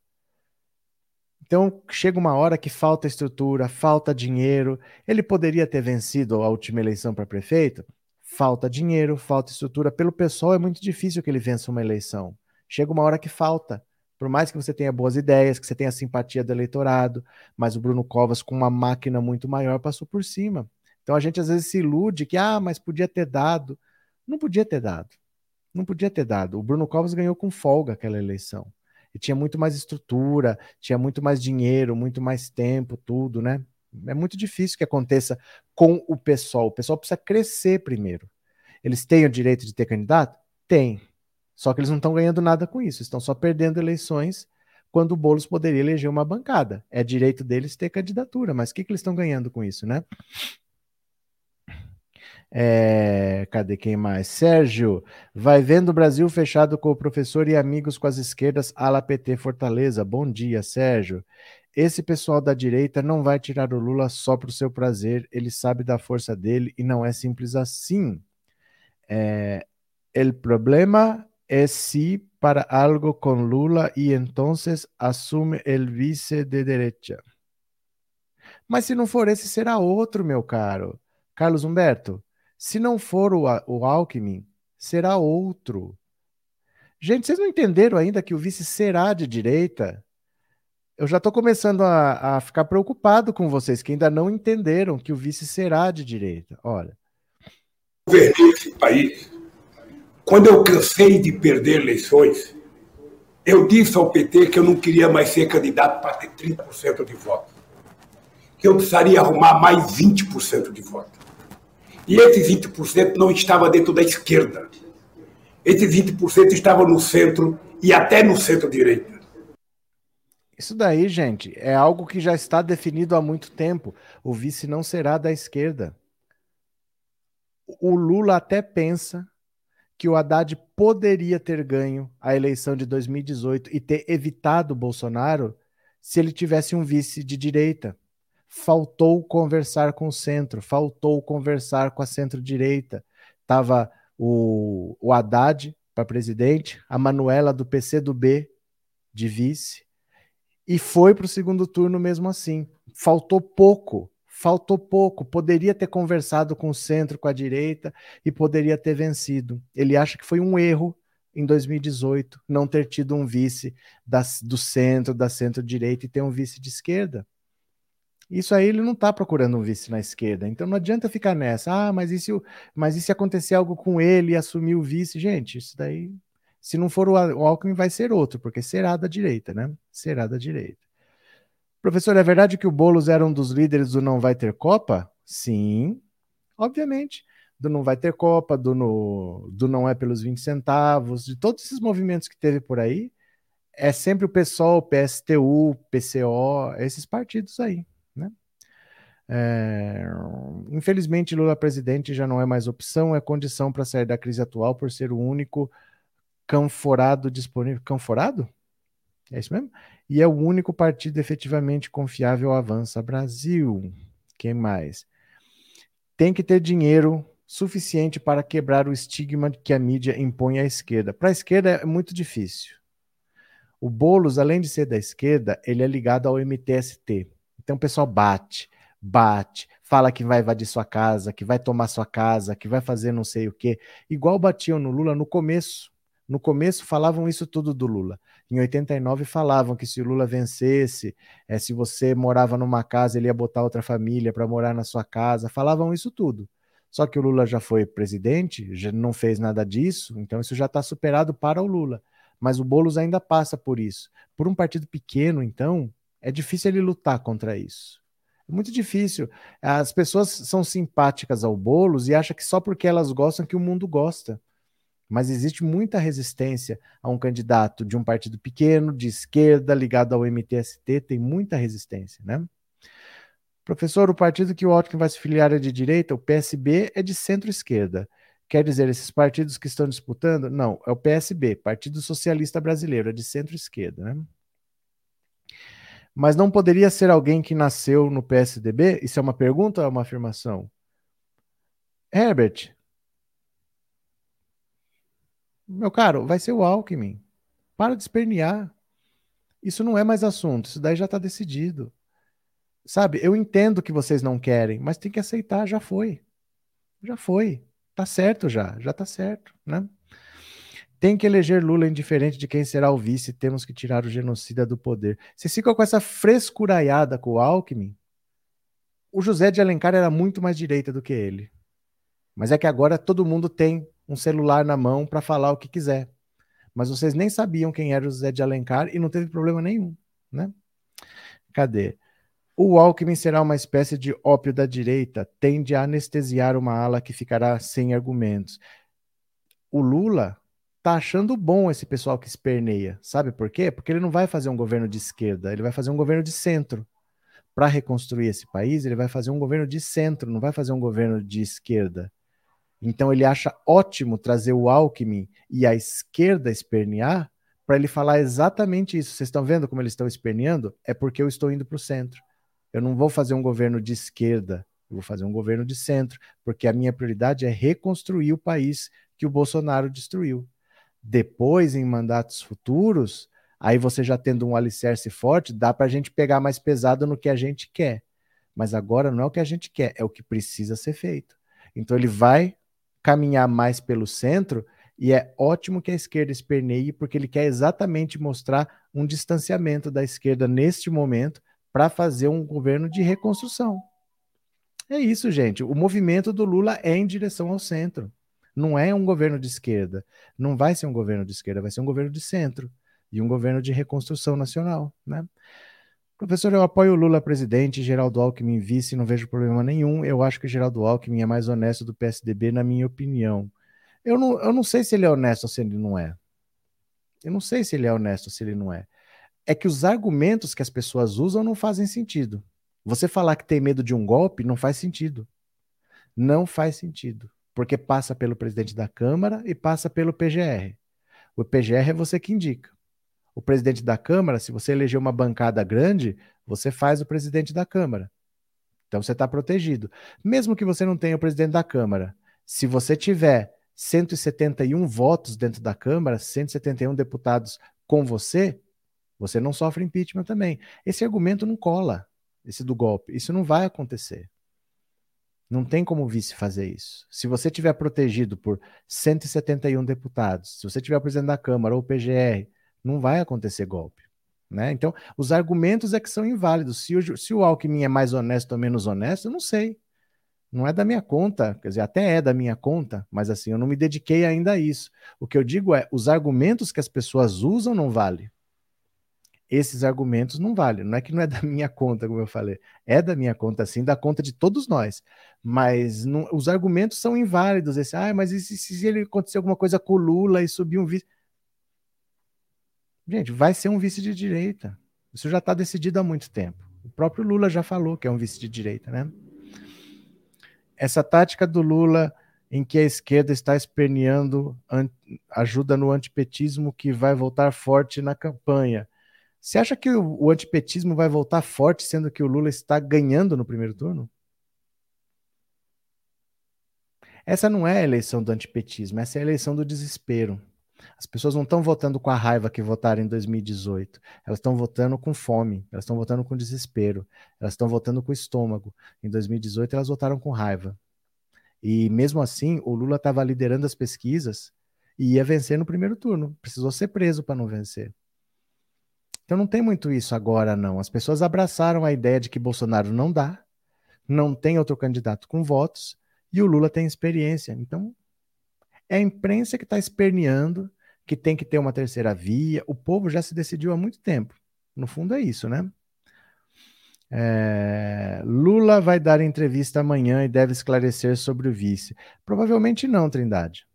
Então, chega uma hora que falta estrutura, falta dinheiro. Ele poderia ter vencido a última eleição para prefeito? Falta dinheiro, falta estrutura. Pelo pessoal, é muito difícil que ele vença uma eleição. Chega uma hora que falta. Por mais que você tenha boas ideias, que você tenha simpatia do eleitorado, mas o Bruno Covas, com uma máquina muito maior, passou por cima. Então a gente às vezes se ilude que, ah, mas podia ter dado. Não podia ter dado. Não podia ter dado. O Bruno Covas ganhou com folga aquela eleição. E tinha muito mais estrutura, tinha muito mais dinheiro, muito mais tempo, tudo, né? É muito difícil que aconteça com o pessoal. O pessoal precisa crescer primeiro. Eles têm o direito de ter candidato? Tem. Só que eles não estão ganhando nada com isso, estão só perdendo eleições quando o Boulos poderia eleger uma bancada. É direito deles ter candidatura, mas o que, que eles estão ganhando com isso, né? É, cadê quem mais? Sérgio, vai vendo o Brasil fechado com o professor e amigos com as esquerdas, ala PT Fortaleza. Bom dia, Sérgio. Esse pessoal da direita não vai tirar o Lula só para o seu prazer, ele sabe da força dele e não é simples assim. É, el problema es sí para algo con Lula y entonces asume el vice de derecha. Mas se não for esse, será outro, meu caro. Carlos Humberto, se não for o, o Alckmin, será outro. Gente, vocês não entenderam ainda que o vice será de direita? Eu já estou começando a, a, ficar preocupado com vocês que ainda não entenderam que o vice será de direita. Olha. Governei esse país quando eu cansei de perder eleições, eu disse ao PT que eu não queria mais ser candidato para ter 30% de voto. Que eu precisaria arrumar mais 20% de voto. E esse 20% não estava dentro da esquerda. Esse 20% estava no centro e até no centro-direita. Isso daí, gente, é algo que já está definido há muito tempo. O vice não será da esquerda. O Lula até pensa que o Haddad poderia ter ganho a eleição de 2018 e ter evitado Bolsonaro se ele tivesse um vice de direita. Faltou conversar com o centro, faltou conversar com a centro-direita. Tava o, o Haddad para presidente, a Manuela do PC do B de vice, e foi para o segundo turno mesmo assim. Faltou pouco faltou pouco, poderia ter conversado com o centro, com a direita e poderia ter vencido. Ele acha que foi um erro em 2018 não ter tido um vice do centro, da centro-direita e ter um vice de esquerda. Isso aí ele não está procurando um vice na esquerda. Então não adianta ficar nessa. Ah, mas e se, mas e se acontecer algo com ele e assumir o vice? Gente, isso daí, se não for o Alckmin, vai ser outro, porque será da direita, né? Será da direita. Professor, é verdade que o Boulos era um dos líderes do Não Vai Ter Copa? Sim, obviamente. Do Não Vai Ter Copa, do, no, do Não É Pelos 20 Centavos, de todos esses movimentos que teve por aí, é sempre o PSOL, PSTU, PCO, esses partidos aí. Né? É, infelizmente, Lula presidente já não é mais opção, é condição para sair da crise atual por ser o único canforado disponível. Canforado? É isso mesmo? E é o único partido efetivamente confiável Avança Brasil. Quem mais? Tem que ter dinheiro suficiente para quebrar o estigma que a mídia impõe à esquerda. Para a esquerda é muito difícil. O Boulos, além de ser da esquerda, ele é ligado ao MTST. Então o pessoal bate, bate, fala que vai invadir sua casa, que vai tomar sua casa, que vai fazer não sei o quê. Igual batiam no Lula no começo. No começo falavam isso tudo do Lula. Em 89 falavam que se o Lula vencesse, é, se você morava numa casa, ele ia botar outra família para morar na sua casa. Falavam isso tudo. Só que o Lula já foi presidente, já não fez nada disso, então isso já está superado para o Lula. Mas o Boulos ainda passa por isso. Por um partido pequeno, então, é difícil ele lutar contra isso. É muito difícil. As pessoas são simpáticas ao Boulos e acham que só porque elas gostam que o mundo gosta. Mas existe muita resistência a um candidato de um partido pequeno, de esquerda, ligado ao MTST, tem muita resistência, né? Professor, o partido que o Alckmin vai se filiar é de direita, o PSB é de centro-esquerda. Quer dizer, esses partidos que estão disputando? Não, é o PSB, Partido Socialista Brasileiro, é de centro-esquerda, né? Mas não poderia ser alguém que nasceu no PSDB? Isso é uma pergunta ou é uma afirmação? Herbert, meu caro, vai ser o Alckmin. Para de espernear. Isso não é mais assunto, isso daí já está decidido. Sabe, eu entendo que vocês não querem, mas tem que aceitar, já foi. Já foi. Tá certo já, já tá certo, né? Tem que eleger Lula indiferente de quem será o vice, temos que tirar o genocida do poder. Vocês ficam com essa frescuraiada com o Alckmin? O José de Alencar era muito mais direita do que ele. Mas é que agora todo mundo tem um celular na mão para falar o que quiser. Mas vocês nem sabiam quem era o José de Alencar e não teve problema nenhum, né? Cadê? O Alckmin será uma espécie de ópio da direita, tende a anestesiar uma ala que ficará sem argumentos. O Lula tá achando bom esse pessoal que esperneia. Sabe por quê? Porque ele não vai fazer um governo de esquerda, ele vai fazer um governo de centro. Para reconstruir esse país, ele vai fazer um governo de centro, não vai fazer um governo de esquerda. Então ele acha ótimo trazer o Alckmin e a esquerda espernear para ele falar exatamente isso. Vocês estão vendo como eles estão esperneando? É porque eu estou indo para o centro. Eu não vou fazer um governo de esquerda, eu vou fazer um governo de centro, porque a minha prioridade é reconstruir o país que o Bolsonaro destruiu. Depois, em mandatos futuros, aí você já tendo um alicerce forte, dá para a gente pegar mais pesado no que a gente quer. Mas agora não é o que a gente quer, é o que precisa ser feito. Então ele vai caminhar mais pelo centro, e é ótimo que a esquerda esperneie, porque ele quer exatamente mostrar um distanciamento da esquerda neste momento para fazer um governo de reconstrução. É isso, gente. O movimento do Lula é em direção ao centro. Não é um governo de esquerda. Não vai ser um governo de esquerda, vai ser um governo de centro e um governo de reconstrução nacional, né? Professor, eu apoio o Lula presidente, Geraldo Alckmin vice, não vejo problema nenhum. Eu acho que Geraldo Alckmin é mais honesto do PSDB, na minha opinião. Eu não, eu não sei se ele é honesto ou se ele não é. Eu não sei se ele é honesto ou se ele não é. É que os argumentos que as pessoas usam não fazem sentido. Você falar que tem medo de um golpe não faz sentido. Não faz sentido. Porque passa pelo presidente da Câmara e passa pelo PGR. O PGR é você que indica o presidente da Câmara, se você eleger uma bancada grande, você faz o presidente da Câmara. Então você está protegido. Mesmo que você não tenha o presidente da Câmara, se você tiver 171 votos dentro da Câmara, 171 deputados com você, você não sofre impeachment também. Esse argumento não cola, esse do golpe. Isso não vai acontecer. Não tem como o vice fazer isso. Se você tiver protegido por 171 deputados, se você tiver o presidente da Câmara ou o PGR, não vai acontecer golpe. Né? Então, os argumentos é que são inválidos. Se o, se o Alckmin é mais honesto ou menos honesto, eu não sei. Não é da minha conta, quer dizer, até é da minha conta, mas assim, eu não me dediquei ainda a isso. O que eu digo é, os argumentos que as pessoas usam não valem. Esses argumentos não valem. Não é que não é da minha conta, como eu falei. É da minha conta, sim, da conta de todos nós. Mas não, os argumentos são inválidos. Esse, ah, mas e se, se ele acontecer alguma coisa com o Lula e subir um vice? Gente, vai ser um vice de direita. Isso já está decidido há muito tempo. O próprio Lula já falou que é um vice de direita, né? Essa tática do Lula em que a esquerda está esperneando ajuda no antipetismo que vai voltar forte na campanha. Você acha que o, o antipetismo vai voltar forte sendo que o Lula está ganhando no primeiro turno? Essa não é a eleição do antipetismo, essa é a eleição do desespero. As pessoas não estão votando com a raiva que votaram em 2018. Elas estão votando com fome, elas estão votando com desespero, elas estão votando com estômago. Em 2018, elas votaram com raiva. E mesmo assim, o Lula estava liderando as pesquisas e ia vencer no primeiro turno. Precisou ser preso para não vencer. Então não tem muito isso agora, não. As pessoas abraçaram a ideia de que Bolsonaro não dá, não tem outro candidato com votos e o Lula tem experiência. Então é a imprensa que está esperneando que tem que ter uma terceira via. O povo já se decidiu há muito tempo. No fundo é isso, né? É, Lula vai dar entrevista amanhã e deve esclarecer sobre o vice. Provavelmente não, Trindade.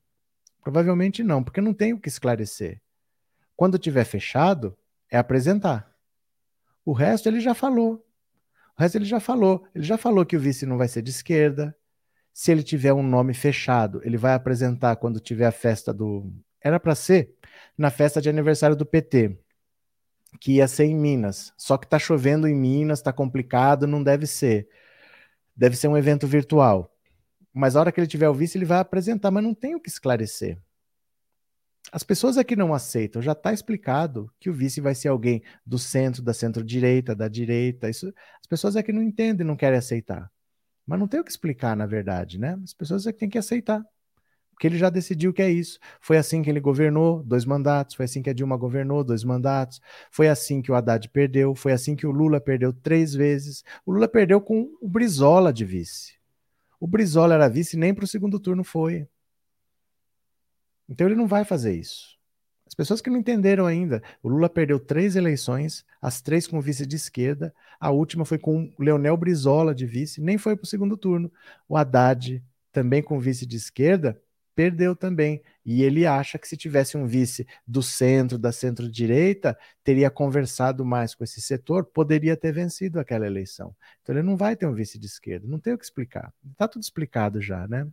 Provavelmente não, porque não tem o que esclarecer. Quando tiver fechado, é apresentar. O resto ele já falou. O resto ele já falou. Ele já falou que o vice não vai ser de esquerda, se ele tiver um nome fechado, ele vai apresentar quando tiver a festa do. Era para ser na festa de aniversário do PT, que ia ser em Minas. Só que tá chovendo em Minas, tá complicado, não deve ser. Deve ser um evento virtual. Mas a hora que ele tiver o vice, ele vai apresentar, mas não tem o que esclarecer. As pessoas aqui não aceitam, já está explicado que o vice vai ser alguém do centro, da centro-direita, da direita. Isso, as pessoas aqui não entendem, não querem aceitar. Mas não tem o que explicar, na verdade, né? As pessoas é que têm que aceitar. Porque ele já decidiu que é isso. Foi assim que ele governou, dois mandatos. Foi assim que a Dilma governou, dois mandatos. Foi assim que o Haddad perdeu. Foi assim que o Lula perdeu três vezes. O Lula perdeu com o Brizola de vice. O Brizola era vice, nem para o segundo turno foi. Então ele não vai fazer isso. As pessoas que não entenderam ainda, o Lula perdeu três eleições, as três com vice de esquerda, a última foi com Leonel Brizola de vice, nem foi para o segundo turno. O Haddad, também com vice de esquerda, perdeu também. E ele acha que se tivesse um vice do centro, da centro-direita, teria conversado mais com esse setor, poderia ter vencido aquela eleição. Então ele não vai ter um vice de esquerda, não tem o que explicar. Está tudo explicado já, né?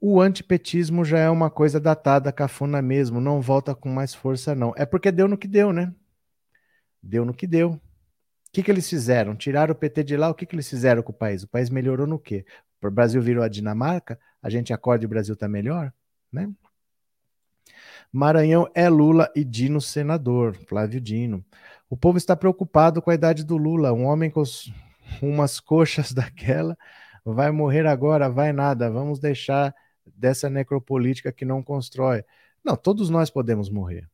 O antipetismo já é uma coisa datada, cafona mesmo, não volta com mais força, não. É porque deu no que deu, né? Deu no que deu. O que, que eles fizeram? Tiraram o PT de lá, o que, que eles fizeram com o país? O país melhorou no quê? O Brasil virou a Dinamarca, a gente acorda e o Brasil está melhor, né? Maranhão é Lula e Dino senador, Flávio Dino. O povo está preocupado com a idade do Lula, um homem com umas coxas *laughs* daquela vai morrer agora, vai nada, vamos deixar dessa necropolítica que não constrói. Não, todos nós podemos morrer.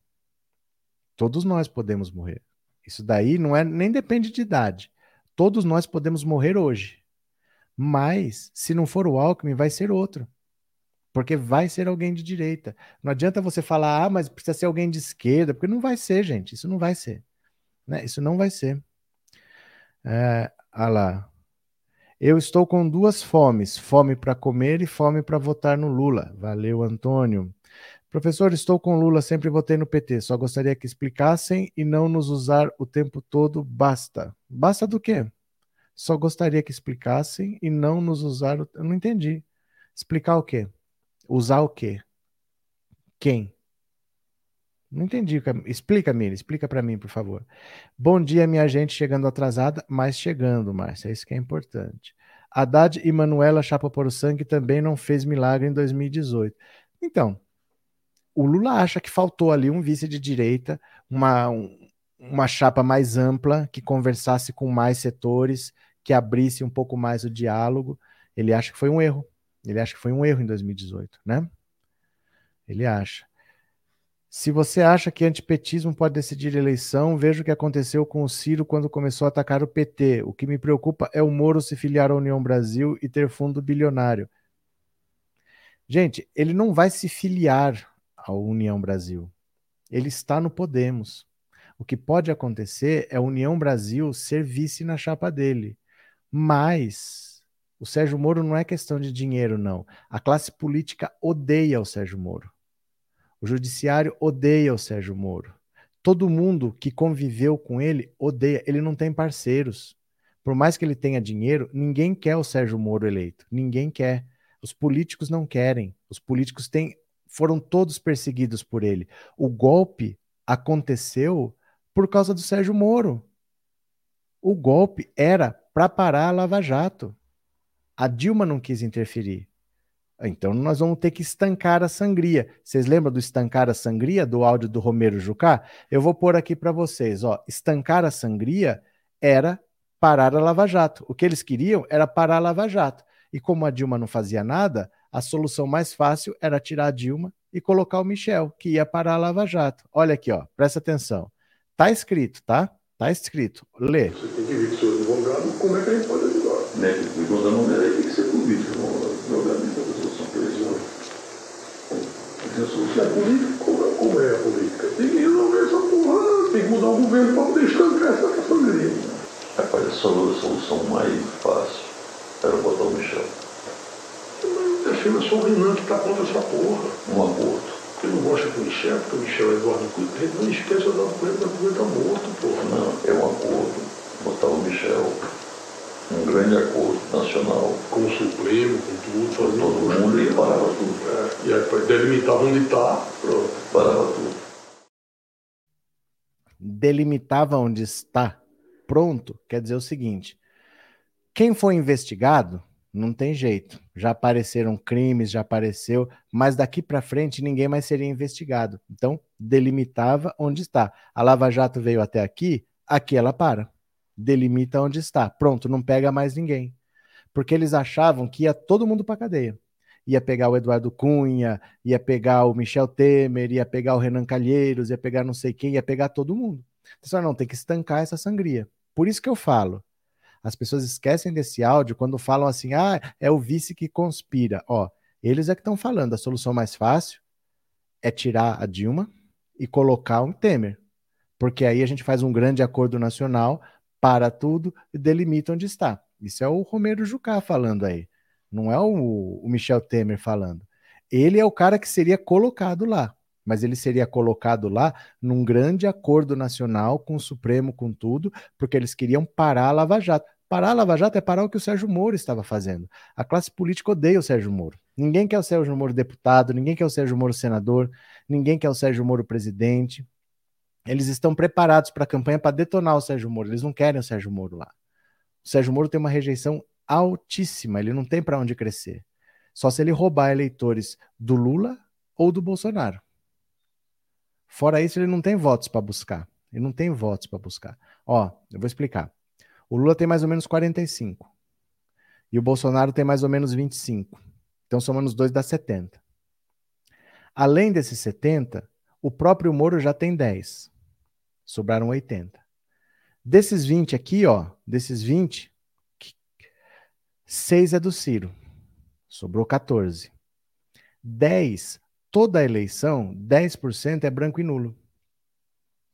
Todos nós podemos morrer. Isso daí não é nem depende de idade. Todos nós podemos morrer hoje. Mas se não for o Alckmin, vai ser outro. Porque vai ser alguém de direita. Não adianta você falar, ah, mas precisa ser alguém de esquerda, porque não vai ser, gente. Isso não vai ser. Né? Isso não vai ser. É, ah lá. Eu estou com duas fomes: fome para comer e fome para votar no Lula. Valeu, Antônio. Professor, estou com Lula, sempre votei no PT. Só gostaria que explicassem e não nos usar o tempo todo. Basta. Basta do quê? Só gostaria que explicassem e não nos usar. O... Eu não entendi. Explicar o quê? Usar o quê? Quem? Não entendi. Explica, Miri, explica para mim, por favor. Bom dia, minha gente, chegando atrasada, mas chegando, Márcia, é isso que é importante. Haddad e Manuela Chapa por Sangue também não fez milagre em 2018. Então, o Lula acha que faltou ali um vice de direita, uma, um, uma chapa mais ampla, que conversasse com mais setores, que abrisse um pouco mais o diálogo. Ele acha que foi um erro. Ele acha que foi um erro em 2018, né? Ele acha. Se você acha que antipetismo pode decidir eleição, veja o que aconteceu com o Ciro quando começou a atacar o PT. O que me preocupa é o Moro se filiar à União Brasil e ter fundo bilionário. Gente, ele não vai se filiar à União Brasil. Ele está no Podemos. O que pode acontecer é a União Brasil ser vice na chapa dele. Mas o Sérgio Moro não é questão de dinheiro, não. A classe política odeia o Sérgio Moro. O judiciário odeia o Sérgio Moro. Todo mundo que conviveu com ele odeia. Ele não tem parceiros. Por mais que ele tenha dinheiro, ninguém quer o Sérgio Moro eleito. Ninguém quer. Os políticos não querem. Os políticos têm, foram todos perseguidos por ele. O golpe aconteceu por causa do Sérgio Moro. O golpe era para parar a Lava Jato. A Dilma não quis interferir. Então nós vamos ter que estancar a sangria. Vocês lembram do estancar a sangria do áudio do Romero Jucá? Eu vou pôr aqui para vocês, ó. Estancar a sangria era parar a Lava Jato. O que eles queriam era parar a Lava Jato. E como a Dilma não fazia nada, a solução mais fácil era tirar a Dilma e colocar o Michel, que ia parar a Lava Jato. Olha aqui, ó. Presta atenção. Tá escrito, tá? Tá escrito. Lê. Você tem que ver que o seu advogado, como é que a gente pode ajudar? Né? O advogado não tem que ser político, não. Advogado se é política, como, como é a política? Tem que resolver essa porra, tem que mudar o governo para poder estancar essa família. Rapaz, a solução mais fácil era botar o Michel. Mas achei é só o Renan que está contra essa porra. Um aborto. Eu não gosto do Michel, porque o Michel é Eduardo Cunha. Não esquece o Eduardo Cunha, o Cunha está morto, porra. Não, é um acordo. Botar o Michel um grande acordo nacional. Com o Supremo, com tudo, fazendo todo mundo e parava tudo. É, e aí delimitava onde está, pronto. Parava tudo. Delimitava onde está, pronto, quer dizer o seguinte: quem foi investigado, não tem jeito. Já apareceram crimes, já apareceu, mas daqui para frente ninguém mais seria investigado. Então, delimitava onde está. A Lava Jato veio até aqui, aqui ela para delimita onde está. Pronto, não pega mais ninguém. Porque eles achavam que ia todo mundo para cadeia. Ia pegar o Eduardo Cunha, ia pegar o Michel Temer, ia pegar o Renan Calheiros, ia pegar não sei quem, ia pegar todo mundo. Então, não, tem que estancar essa sangria. Por isso que eu falo. As pessoas esquecem desse áudio quando falam assim: ah, é o vice que conspira. Ó, eles é que estão falando. A solução mais fácil é tirar a Dilma e colocar o Temer. Porque aí a gente faz um grande acordo nacional para tudo e delimita onde está. Isso é o Romero Jucá falando aí. Não é o, o Michel Temer falando. Ele é o cara que seria colocado lá mas ele seria colocado lá num grande acordo nacional com o Supremo, com tudo, porque eles queriam parar a Lava Jato. Parar a Lava Jato é parar o que o Sérgio Moro estava fazendo. A classe política odeia o Sérgio Moro. Ninguém quer o Sérgio Moro deputado, ninguém quer o Sérgio Moro senador, ninguém quer o Sérgio Moro presidente. Eles estão preparados para a campanha para detonar o Sérgio Moro. Eles não querem o Sérgio Moro lá. O Sérgio Moro tem uma rejeição altíssima, ele não tem para onde crescer. Só se ele roubar eleitores do Lula ou do Bolsonaro. Fora isso, ele não tem votos para buscar. Ele não tem votos para buscar. Ó, eu vou explicar. O Lula tem mais ou menos 45. E o Bolsonaro tem mais ou menos 25. Então, somando dois dá 70. Além desses 70, o próprio Moro já tem 10. Sobraram 80. Desses 20 aqui, ó, desses 20, 6 é do Ciro. Sobrou 14. 10, toda a eleição, 10% é branco e nulo.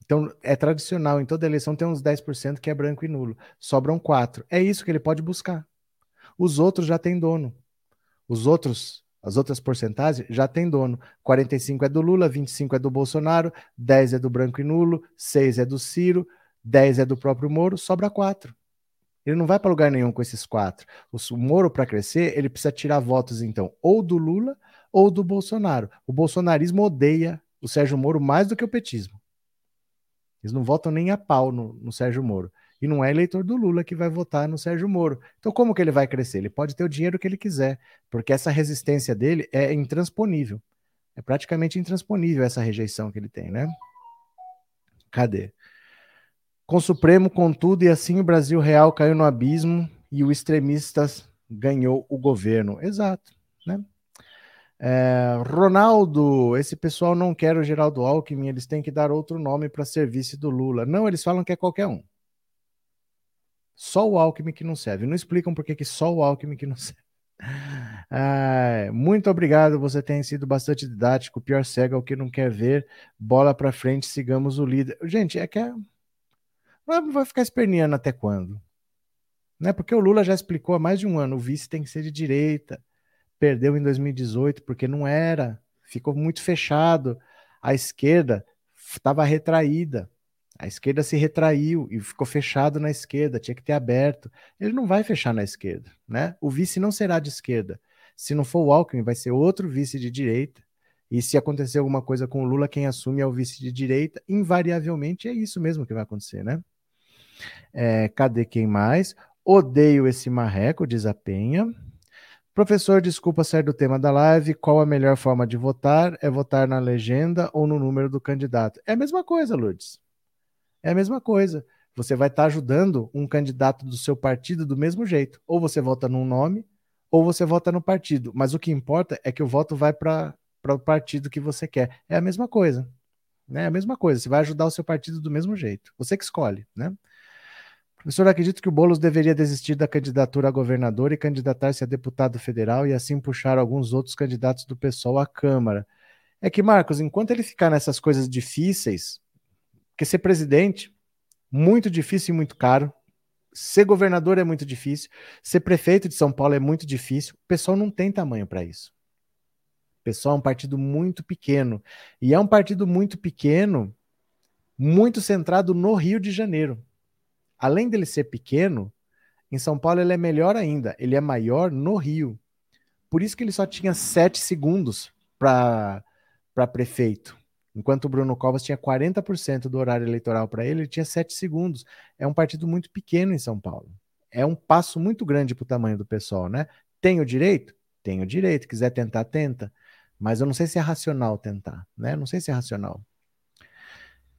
Então, é tradicional, em toda eleição tem uns 10% que é branco e nulo. Sobram 4. É isso que ele pode buscar. Os outros já têm dono. Os outros as outras porcentagens já tem dono. 45 é do Lula, 25 é do Bolsonaro, 10 é do Branco e Nulo, 6 é do Ciro, 10 é do próprio Moro, sobra 4. Ele não vai para lugar nenhum com esses quatro. O Moro, para crescer, ele precisa tirar votos, então, ou do Lula ou do Bolsonaro. O bolsonarismo odeia o Sérgio Moro mais do que o petismo. Eles não votam nem a pau no, no Sérgio Moro. E não é eleitor do Lula que vai votar no Sérgio Moro. Então, como que ele vai crescer? Ele pode ter o dinheiro que ele quiser, porque essa resistência dele é intransponível. É praticamente intransponível essa rejeição que ele tem, né? Cadê? Com o Supremo, contudo, e assim o Brasil real caiu no abismo e o extremistas ganhou o governo. Exato, né? É, Ronaldo, esse pessoal não quer o Geraldo Alckmin, eles têm que dar outro nome para serviço do Lula. Não, eles falam que é qualquer um. Só o Alckmin que não serve. Não explicam por que, só o Alckmin que não *laughs* serve. Ah, muito obrigado, você tem sido bastante didático. O pior cego é o que não quer ver. Bola para frente, sigamos o líder. Gente, é que é... não vai ficar esperneando até quando? Né? Porque o Lula já explicou há mais de um ano: o vice tem que ser de direita perdeu em 2018 porque não era, ficou muito fechado. A esquerda estava retraída. A esquerda se retraiu e ficou fechado na esquerda, tinha que ter aberto. Ele não vai fechar na esquerda, né? O vice não será de esquerda. Se não for o Alckmin, vai ser outro vice de direita. E se acontecer alguma coisa com o Lula, quem assume é o vice de direita. Invariavelmente é isso mesmo que vai acontecer, né? É, cadê quem mais? Odeio esse marreco, diz a Penha. Professor, desculpa sair do tema da live. Qual a melhor forma de votar? É votar na legenda ou no número do candidato? É a mesma coisa, Lourdes. É a mesma coisa. Você vai estar ajudando um candidato do seu partido do mesmo jeito. Ou você vota num nome, ou você vota no partido. Mas o que importa é que o voto vai para o partido que você quer. É a mesma coisa. Né? É a mesma coisa. Você vai ajudar o seu partido do mesmo jeito. Você que escolhe, né? Professor, acredito que o Boulos deveria desistir da candidatura a governador e candidatar-se a deputado federal e assim puxar alguns outros candidatos do PSOL à Câmara. É que, Marcos, enquanto ele ficar nessas coisas difíceis, porque ser presidente, muito difícil e muito caro, ser governador é muito difícil, ser prefeito de São Paulo é muito difícil, o pessoal não tem tamanho para isso. O pessoal é um partido muito pequeno. E é um partido muito pequeno, muito centrado no Rio de Janeiro além dele ser pequeno, em São Paulo ele é melhor ainda, ele é maior no Rio. Por isso que ele só tinha sete segundos para prefeito. Enquanto o Bruno Covas tinha 40% do horário eleitoral para ele, ele tinha sete segundos. É um partido muito pequeno em São Paulo. É um passo muito grande para o tamanho do pessoal, né? Tem o direito? Tem o direito. Quiser tentar, tenta. Mas eu não sei se é racional tentar, né? Não sei se é racional.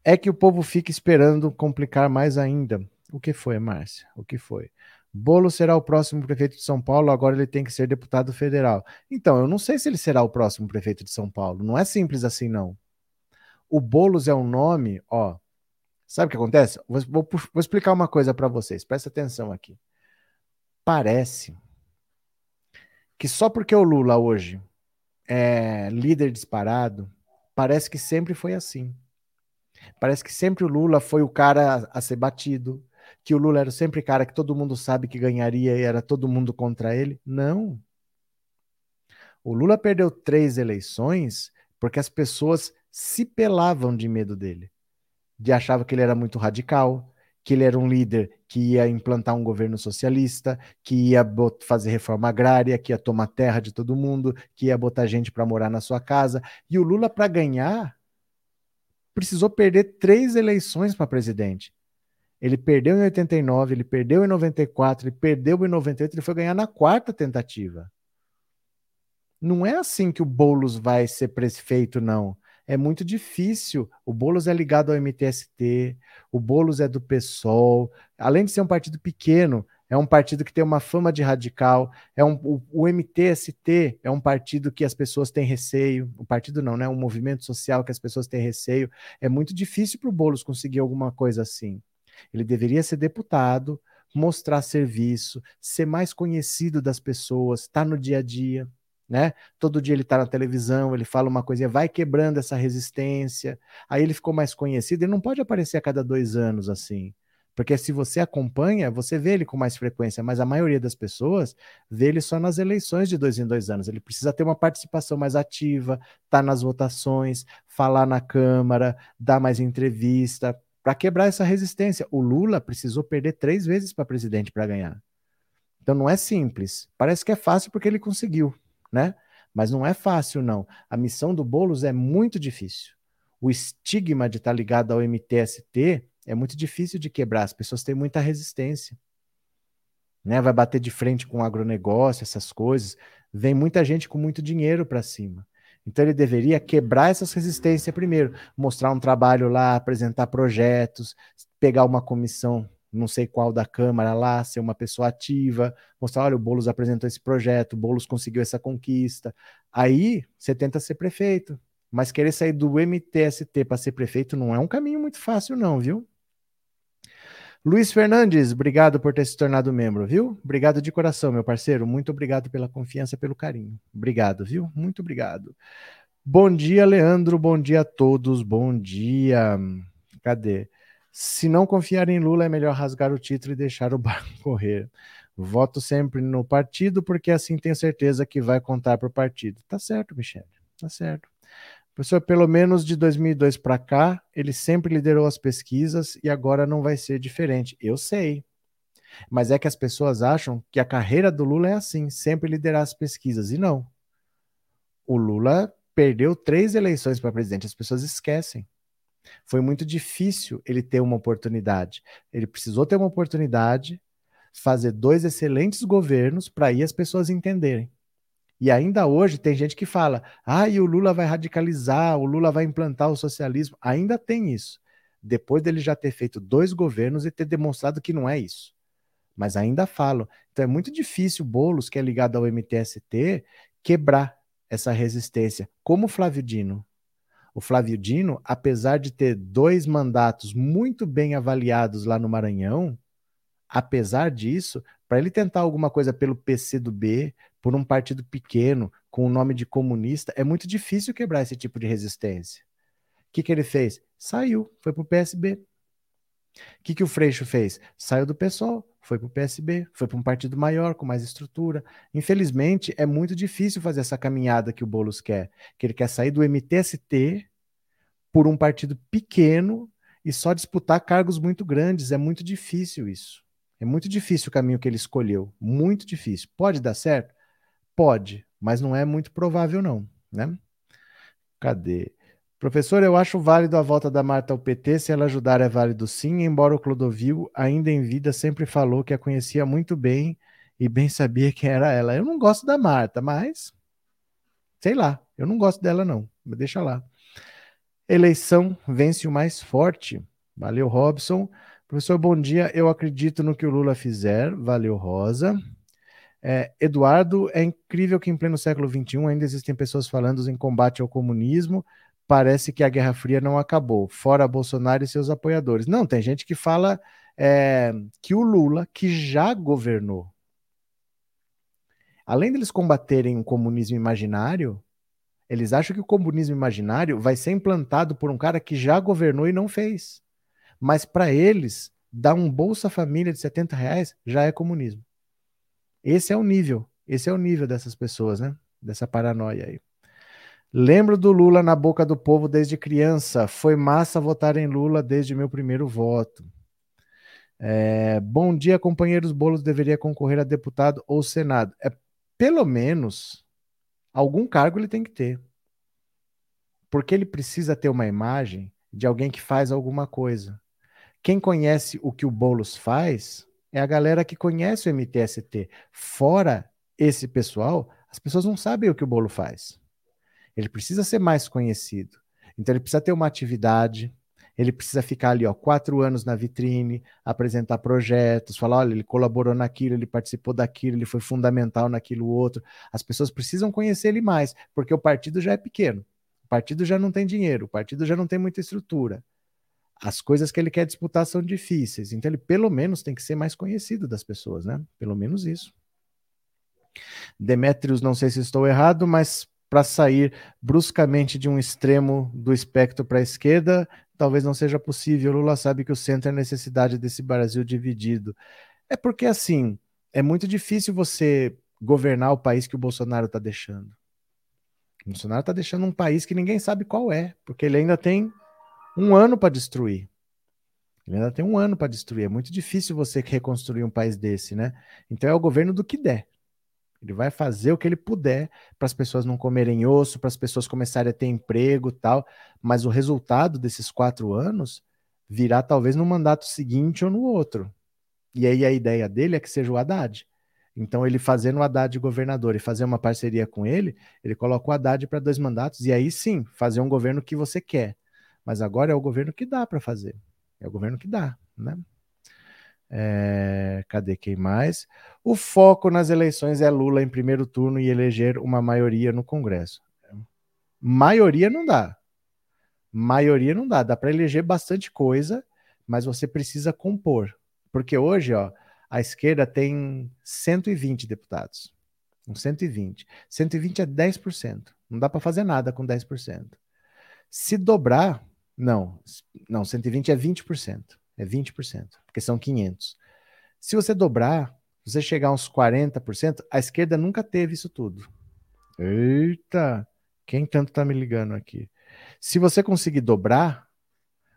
É que o povo fica esperando complicar mais ainda. O que foi, Márcia? O que foi? Bolo será o próximo prefeito de São Paulo, agora ele tem que ser deputado federal. Então, eu não sei se ele será o próximo prefeito de São Paulo. Não é simples assim, não. O Bolos é um nome, ó. Sabe o que acontece? Vou, vou, vou explicar uma coisa para vocês. Presta atenção aqui. Parece que só porque o Lula hoje é líder disparado, parece que sempre foi assim. Parece que sempre o Lula foi o cara a ser batido, que o Lula era sempre cara que todo mundo sabe que ganharia e era todo mundo contra ele. Não. O Lula perdeu três eleições porque as pessoas se pelavam de medo dele. De achava que ele era muito radical, que ele era um líder que ia implantar um governo socialista, que ia fazer reforma agrária, que ia tomar terra de todo mundo, que ia botar gente para morar na sua casa. E o Lula, para ganhar, precisou perder três eleições para presidente. Ele perdeu em 89, ele perdeu em 94, ele perdeu em 98, ele foi ganhar na quarta tentativa. Não é assim que o Boulos vai ser prefeito, não. É muito difícil. O Boulos é ligado ao MTST, o Boulos é do PSOL. Além de ser um partido pequeno, é um partido que tem uma fama de radical. É um, o, o, MTST é um partido que as pessoas têm receio. O partido não, né? Um movimento social que as pessoas têm receio. É muito difícil para o Boulos conseguir alguma coisa assim. Ele deveria ser deputado, mostrar serviço, ser mais conhecido das pessoas, estar tá no dia a dia, né? Todo dia ele está na televisão, ele fala uma coisinha, vai quebrando essa resistência. Aí ele ficou mais conhecido. Ele não pode aparecer a cada dois anos assim. Porque se você acompanha, você vê ele com mais frequência, mas a maioria das pessoas vê ele só nas eleições de dois em dois anos. Ele precisa ter uma participação mais ativa, estar tá nas votações, falar na Câmara, dar mais entrevista, para quebrar essa resistência. O Lula precisou perder três vezes para presidente para ganhar. Então não é simples. Parece que é fácil porque ele conseguiu, né? Mas não é fácil, não. A missão do Boulos é muito difícil. O estigma de estar tá ligado ao MTST é muito difícil de quebrar. As pessoas têm muita resistência. Né? Vai bater de frente com o agronegócio, essas coisas. Vem muita gente com muito dinheiro para cima. Então ele deveria quebrar essas resistências primeiro, mostrar um trabalho lá, apresentar projetos, pegar uma comissão não sei qual da Câmara lá, ser uma pessoa ativa, mostrar, olha, o Boulos apresentou esse projeto, o Boulos conseguiu essa conquista. Aí você tenta ser prefeito. Mas querer sair do MTST para ser prefeito não é um caminho muito fácil, não, viu? Luiz Fernandes, obrigado por ter se tornado membro, viu? Obrigado de coração, meu parceiro. Muito obrigado pela confiança, pelo carinho. Obrigado, viu? Muito obrigado. Bom dia, Leandro. Bom dia a todos. Bom dia. Cadê? Se não confiar em Lula, é melhor rasgar o título e deixar o *laughs* barco correr. Voto sempre no partido, porque assim tenho certeza que vai contar para o partido. Tá certo, Michele. Tá certo. Professor, pelo menos de 2002 para cá, ele sempre liderou as pesquisas e agora não vai ser diferente. Eu sei. Mas é que as pessoas acham que a carreira do Lula é assim, sempre liderar as pesquisas. E não. O Lula perdeu três eleições para presidente, as pessoas esquecem. Foi muito difícil ele ter uma oportunidade. Ele precisou ter uma oportunidade, fazer dois excelentes governos para aí as pessoas entenderem. E ainda hoje tem gente que fala: ah, e o Lula vai radicalizar, o Lula vai implantar o socialismo. Ainda tem isso. Depois dele já ter feito dois governos e ter demonstrado que não é isso. Mas ainda falam. Então é muito difícil o Boulos, que é ligado ao MTST, quebrar essa resistência, como o Flávio Dino. O Flávio Dino, apesar de ter dois mandatos muito bem avaliados lá no Maranhão, apesar disso, para ele tentar alguma coisa pelo PC do B, por um partido pequeno, com o nome de comunista, é muito difícil quebrar esse tipo de resistência. O que, que ele fez? Saiu, foi para o PSB. O que, que o Freixo fez? Saiu do PSOL, foi para o PSB, foi para um partido maior, com mais estrutura. Infelizmente, é muito difícil fazer essa caminhada que o Boulos quer, que ele quer sair do MTST por um partido pequeno e só disputar cargos muito grandes. É muito difícil isso. É muito difícil o caminho que ele escolheu. Muito difícil. Pode dar certo? Pode, mas não é muito provável, não, né? Cadê? Professor, eu acho válido a volta da Marta ao PT, se ela ajudar é válido sim, embora o Clodovil, ainda em vida, sempre falou que a conhecia muito bem e bem sabia quem era ela. Eu não gosto da Marta, mas sei lá, eu não gosto dela não, deixa lá. Eleição vence o mais forte. Valeu, Robson. Professor, bom dia. Eu acredito no que o Lula fizer. Valeu, Rosa. É, Eduardo, é incrível que em pleno século XXI ainda existem pessoas falando em combate ao comunismo. Parece que a Guerra Fria não acabou, fora Bolsonaro e seus apoiadores. Não, tem gente que fala é, que o Lula, que já governou, além deles combaterem o comunismo imaginário, eles acham que o comunismo imaginário vai ser implantado por um cara que já governou e não fez. Mas para eles, dar um Bolsa Família de 70 reais já é comunismo. Esse é o nível, esse é o nível dessas pessoas, né? Dessa paranoia aí. Lembro do Lula na boca do povo desde criança. Foi massa votar em Lula desde meu primeiro voto. É, bom dia, companheiros. Bolos deveria concorrer a deputado ou senado. É pelo menos algum cargo ele tem que ter, porque ele precisa ter uma imagem de alguém que faz alguma coisa. Quem conhece o que o Bolos faz é a galera que conhece o MTST. Fora esse pessoal, as pessoas não sabem o que o bolo faz. Ele precisa ser mais conhecido. Então ele precisa ter uma atividade, ele precisa ficar ali, ó, quatro anos na vitrine, apresentar projetos, falar, olha, ele colaborou naquilo, ele participou daquilo, ele foi fundamental naquilo outro. As pessoas precisam conhecer ele mais, porque o partido já é pequeno, o partido já não tem dinheiro, o partido já não tem muita estrutura as coisas que ele quer disputar são difíceis. Então ele pelo menos tem que ser mais conhecido das pessoas, né? Pelo menos isso. Demetrius, não sei se estou errado, mas para sair bruscamente de um extremo do espectro para a esquerda, talvez não seja possível. Lula sabe que o centro é necessidade desse Brasil dividido. É porque assim, é muito difícil você governar o país que o Bolsonaro está deixando. O Bolsonaro está deixando um país que ninguém sabe qual é, porque ele ainda tem um ano para destruir. Ele ainda tem um ano para destruir. É muito difícil você reconstruir um país desse, né? Então é o governo do que der. Ele vai fazer o que ele puder para as pessoas não comerem osso, para as pessoas começarem a ter emprego tal. Mas o resultado desses quatro anos virá talvez no mandato seguinte ou no outro. E aí a ideia dele é que seja o Haddad. Então, ele fazendo o Haddad governador e fazer uma parceria com ele, ele coloca o Haddad para dois mandatos e aí sim fazer um governo que você quer. Mas agora é o governo que dá para fazer. É o governo que dá, né? É, cadê quem mais? O foco nas eleições é Lula em primeiro turno e eleger uma maioria no Congresso. Maioria não dá. Maioria não dá. Dá para eleger bastante coisa, mas você precisa compor. Porque hoje, ó, a esquerda tem 120 deputados. Um 120. 120 é 10%. Não dá para fazer nada com 10%. Se dobrar, não, não, 120 é 20%. É 20%, porque são 500. Se você dobrar, você chegar a uns 40%, a esquerda nunca teve isso tudo. Eita, quem tanto tá me ligando aqui? Se você conseguir dobrar,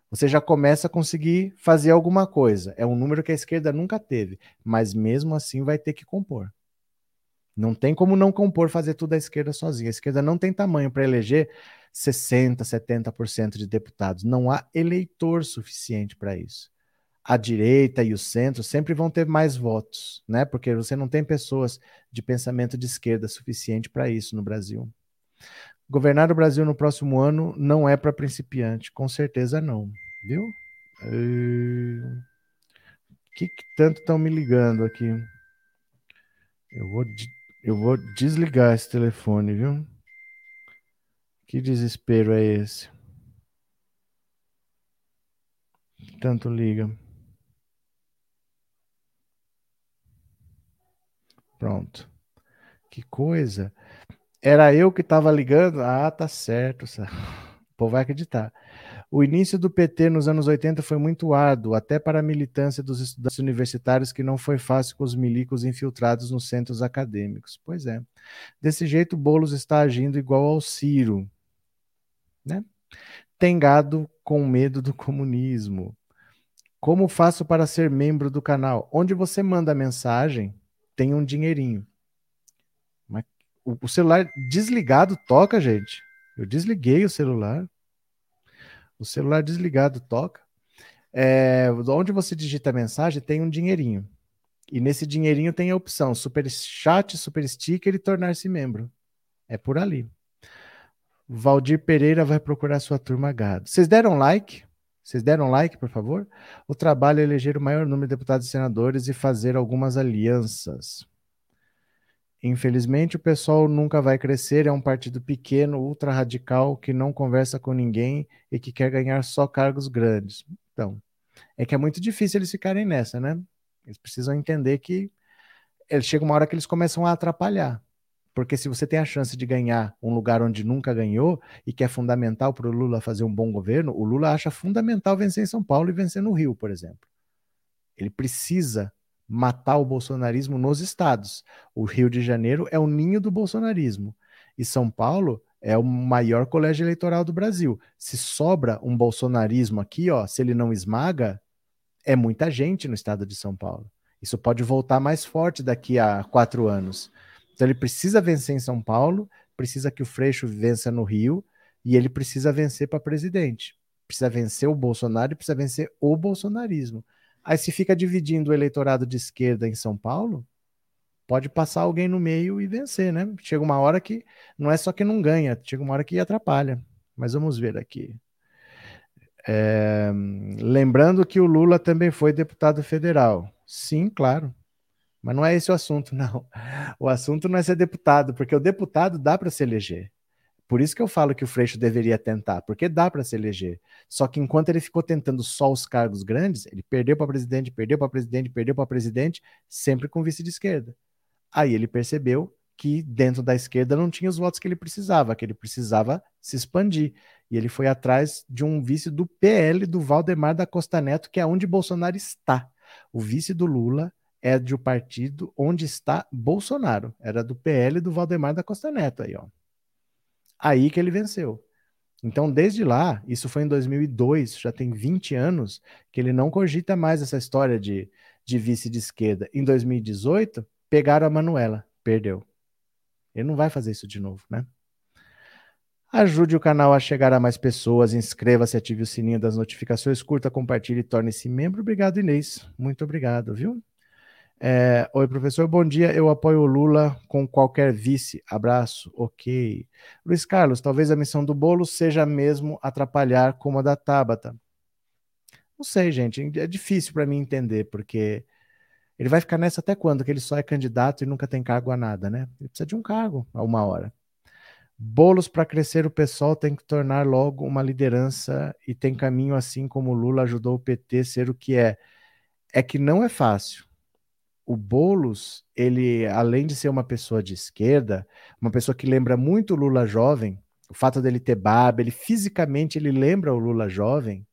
você já começa a conseguir fazer alguma coisa. É um número que a esquerda nunca teve, mas mesmo assim vai ter que compor. Não tem como não compor fazer tudo a esquerda sozinha. A esquerda não tem tamanho para eleger 60%, 70% de deputados. Não há eleitor suficiente para isso. A direita e o centro sempre vão ter mais votos, né? Porque você não tem pessoas de pensamento de esquerda suficiente para isso no Brasil. Governar o Brasil no próximo ano não é para principiante, com certeza não, viu? O uh... que, que tanto estão me ligando aqui? Eu vou, eu vou desligar esse telefone, viu? Que desespero é esse? Tanto liga. Pronto. Que coisa. Era eu que estava ligando? Ah, tá certo. *laughs* O povo vai acreditar. O início do PT nos anos 80 foi muito árduo, até para a militância dos estudantes universitários, que não foi fácil com os milicos infiltrados nos centros acadêmicos. Pois é. Desse jeito, Bolos está agindo igual ao Ciro. Né? Tem gado com medo do comunismo. Como faço para ser membro do canal? Onde você manda mensagem, tem um dinheirinho. Mas o celular desligado toca, gente. Eu desliguei o celular. O celular desligado toca. É, onde você digita a mensagem, tem um dinheirinho. E nesse dinheirinho tem a opção super chat, super sticker e tornar-se membro. É por ali. Valdir Pereira vai procurar sua turma gado. Vocês deram like? Vocês deram like, por favor? O trabalho é eleger o maior número de deputados e senadores e fazer algumas alianças. Infelizmente, o pessoal nunca vai crescer. É um partido pequeno, ultra radical, que não conversa com ninguém e que quer ganhar só cargos grandes. Então, é que é muito difícil eles ficarem nessa, né? Eles precisam entender que chega uma hora que eles começam a atrapalhar. Porque se você tem a chance de ganhar um lugar onde nunca ganhou e que é fundamental para o Lula fazer um bom governo, o Lula acha fundamental vencer em São Paulo e vencer no Rio, por exemplo. Ele precisa matar o bolsonarismo nos estados. O Rio de Janeiro é o ninho do bolsonarismo. E São Paulo é o maior colégio eleitoral do Brasil. Se sobra um bolsonarismo aqui, ó, se ele não esmaga, é muita gente no estado de São Paulo. Isso pode voltar mais forte daqui a quatro anos. Então ele precisa vencer em São Paulo, precisa que o Freixo vença no Rio e ele precisa vencer para presidente. Precisa vencer o Bolsonaro e precisa vencer o bolsonarismo. Aí se fica dividindo o eleitorado de esquerda em São Paulo, pode passar alguém no meio e vencer, né? Chega uma hora que não é só que não ganha, chega uma hora que atrapalha. Mas vamos ver aqui. É, lembrando que o Lula também foi deputado federal. Sim, claro. Mas não é esse o assunto, *laughs* não. O assunto não é ser deputado, porque o deputado dá para se eleger. Por isso que eu falo que o Freixo deveria tentar, porque dá para se eleger. Só que enquanto ele ficou tentando só os cargos grandes, ele perdeu para presidente, perdeu para presidente, perdeu para presidente, sempre com vice de esquerda. Aí ele percebeu que dentro da esquerda não tinha os votos que ele precisava, que ele precisava se expandir. E ele foi atrás de um vice do PL do Valdemar da Costa Neto, que é onde Bolsonaro está. O vice do Lula é de um partido onde está Bolsonaro. Era do PL do Valdemar da Costa Neto aí, ó. Aí que ele venceu. Então, desde lá, isso foi em 2002, já tem 20 anos, que ele não cogita mais essa história de, de vice de esquerda. Em 2018, pegaram a Manuela, perdeu. Ele não vai fazer isso de novo, né? Ajude o canal a chegar a mais pessoas, inscreva-se, ative o sininho das notificações, curta, compartilhe e torne-se membro. Obrigado, Inês. Muito obrigado, viu? É, Oi, professor, bom dia. Eu apoio o Lula com qualquer vice. Abraço. Ok. Luiz Carlos, talvez a missão do bolo seja mesmo atrapalhar como a da Tabata. Não sei, gente. É difícil para mim entender, porque ele vai ficar nessa até quando? Que ele só é candidato e nunca tem cargo a nada, né? Ele precisa de um cargo a uma hora. Bolos para crescer o pessoal tem que tornar logo uma liderança e tem caminho assim como Lula ajudou o PT a ser o que é. É que não é fácil. O Bolos, ele, além de ser uma pessoa de esquerda, uma pessoa que lembra muito Lula jovem, o fato dele ter barba, ele fisicamente ele lembra o Lula jovem,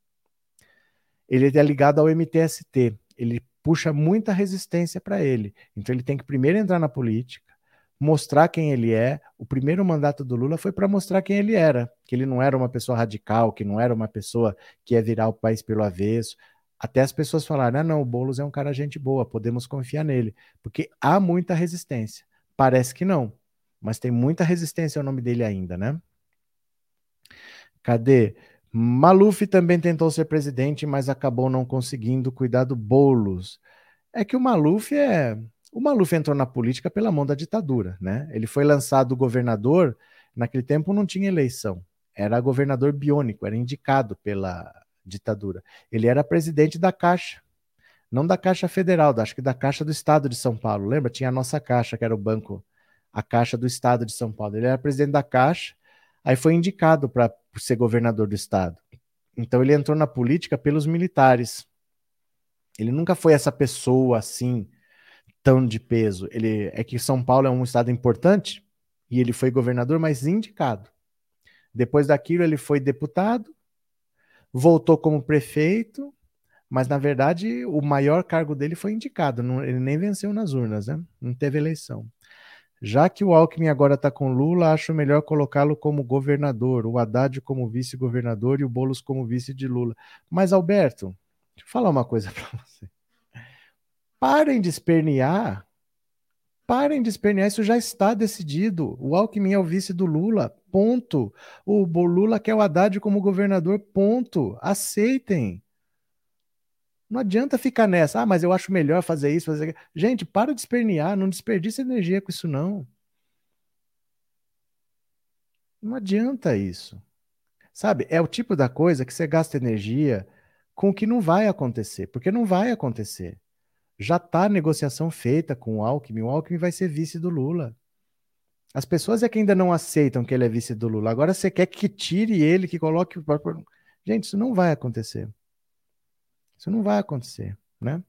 ele é ligado ao MTST. Ele puxa muita resistência para ele. Então ele tem que primeiro entrar na política, mostrar quem ele é. O primeiro mandato do Lula foi para mostrar quem ele era, que ele não era uma pessoa radical, que não era uma pessoa que ia virar o país pelo avesso. Até as pessoas falaram: ah, não, o Boulos é um cara gente boa, podemos confiar nele, porque há muita resistência. Parece que não, mas tem muita resistência ao nome dele ainda, né? Cadê? Maluf também tentou ser presidente, mas acabou não conseguindo cuidar do Boulos. É que o Maluf é. O Maluf entrou na política pela mão da ditadura, né? Ele foi lançado governador, naquele tempo não tinha eleição. Era governador biônico, era indicado pela ditadura. Ele era presidente da Caixa, não da Caixa Federal, acho que da Caixa do Estado de São Paulo. Lembra? Tinha a nossa Caixa, que era o banco, a Caixa do Estado de São Paulo. Ele era presidente da Caixa, aí foi indicado para ser governador do Estado. Então ele entrou na política pelos militares. Ele nunca foi essa pessoa assim, tão de peso. Ele é que São Paulo é um estado importante e ele foi governador, mas indicado. Depois daquilo ele foi deputado, voltou como prefeito, mas na verdade o maior cargo dele foi indicado, não, ele nem venceu nas urnas, né? Não teve eleição. Já que o Alckmin agora está com Lula, acho melhor colocá-lo como governador, o Haddad como vice-governador e o Boulos como vice de Lula. Mas, Alberto, deixa eu falar uma coisa *laughs* para você. Parem de espernear. Parem de espernear, isso já está decidido. O Alckmin é o vice do Lula, ponto. O Lula quer o Haddad como governador, ponto. Aceitem. Não adianta ficar nessa, ah, mas eu acho melhor fazer isso, fazer aquilo. Gente, para de espernear, não desperdice energia com isso, não. Não adianta isso. Sabe, é o tipo da coisa que você gasta energia com o que não vai acontecer, porque não vai acontecer. Já está a negociação feita com o Alckmin, o Alckmin vai ser vice do Lula. As pessoas é que ainda não aceitam que ele é vice do Lula. Agora você quer que tire ele, que coloque. Gente, isso não vai acontecer. Isso não vai acontecer, né?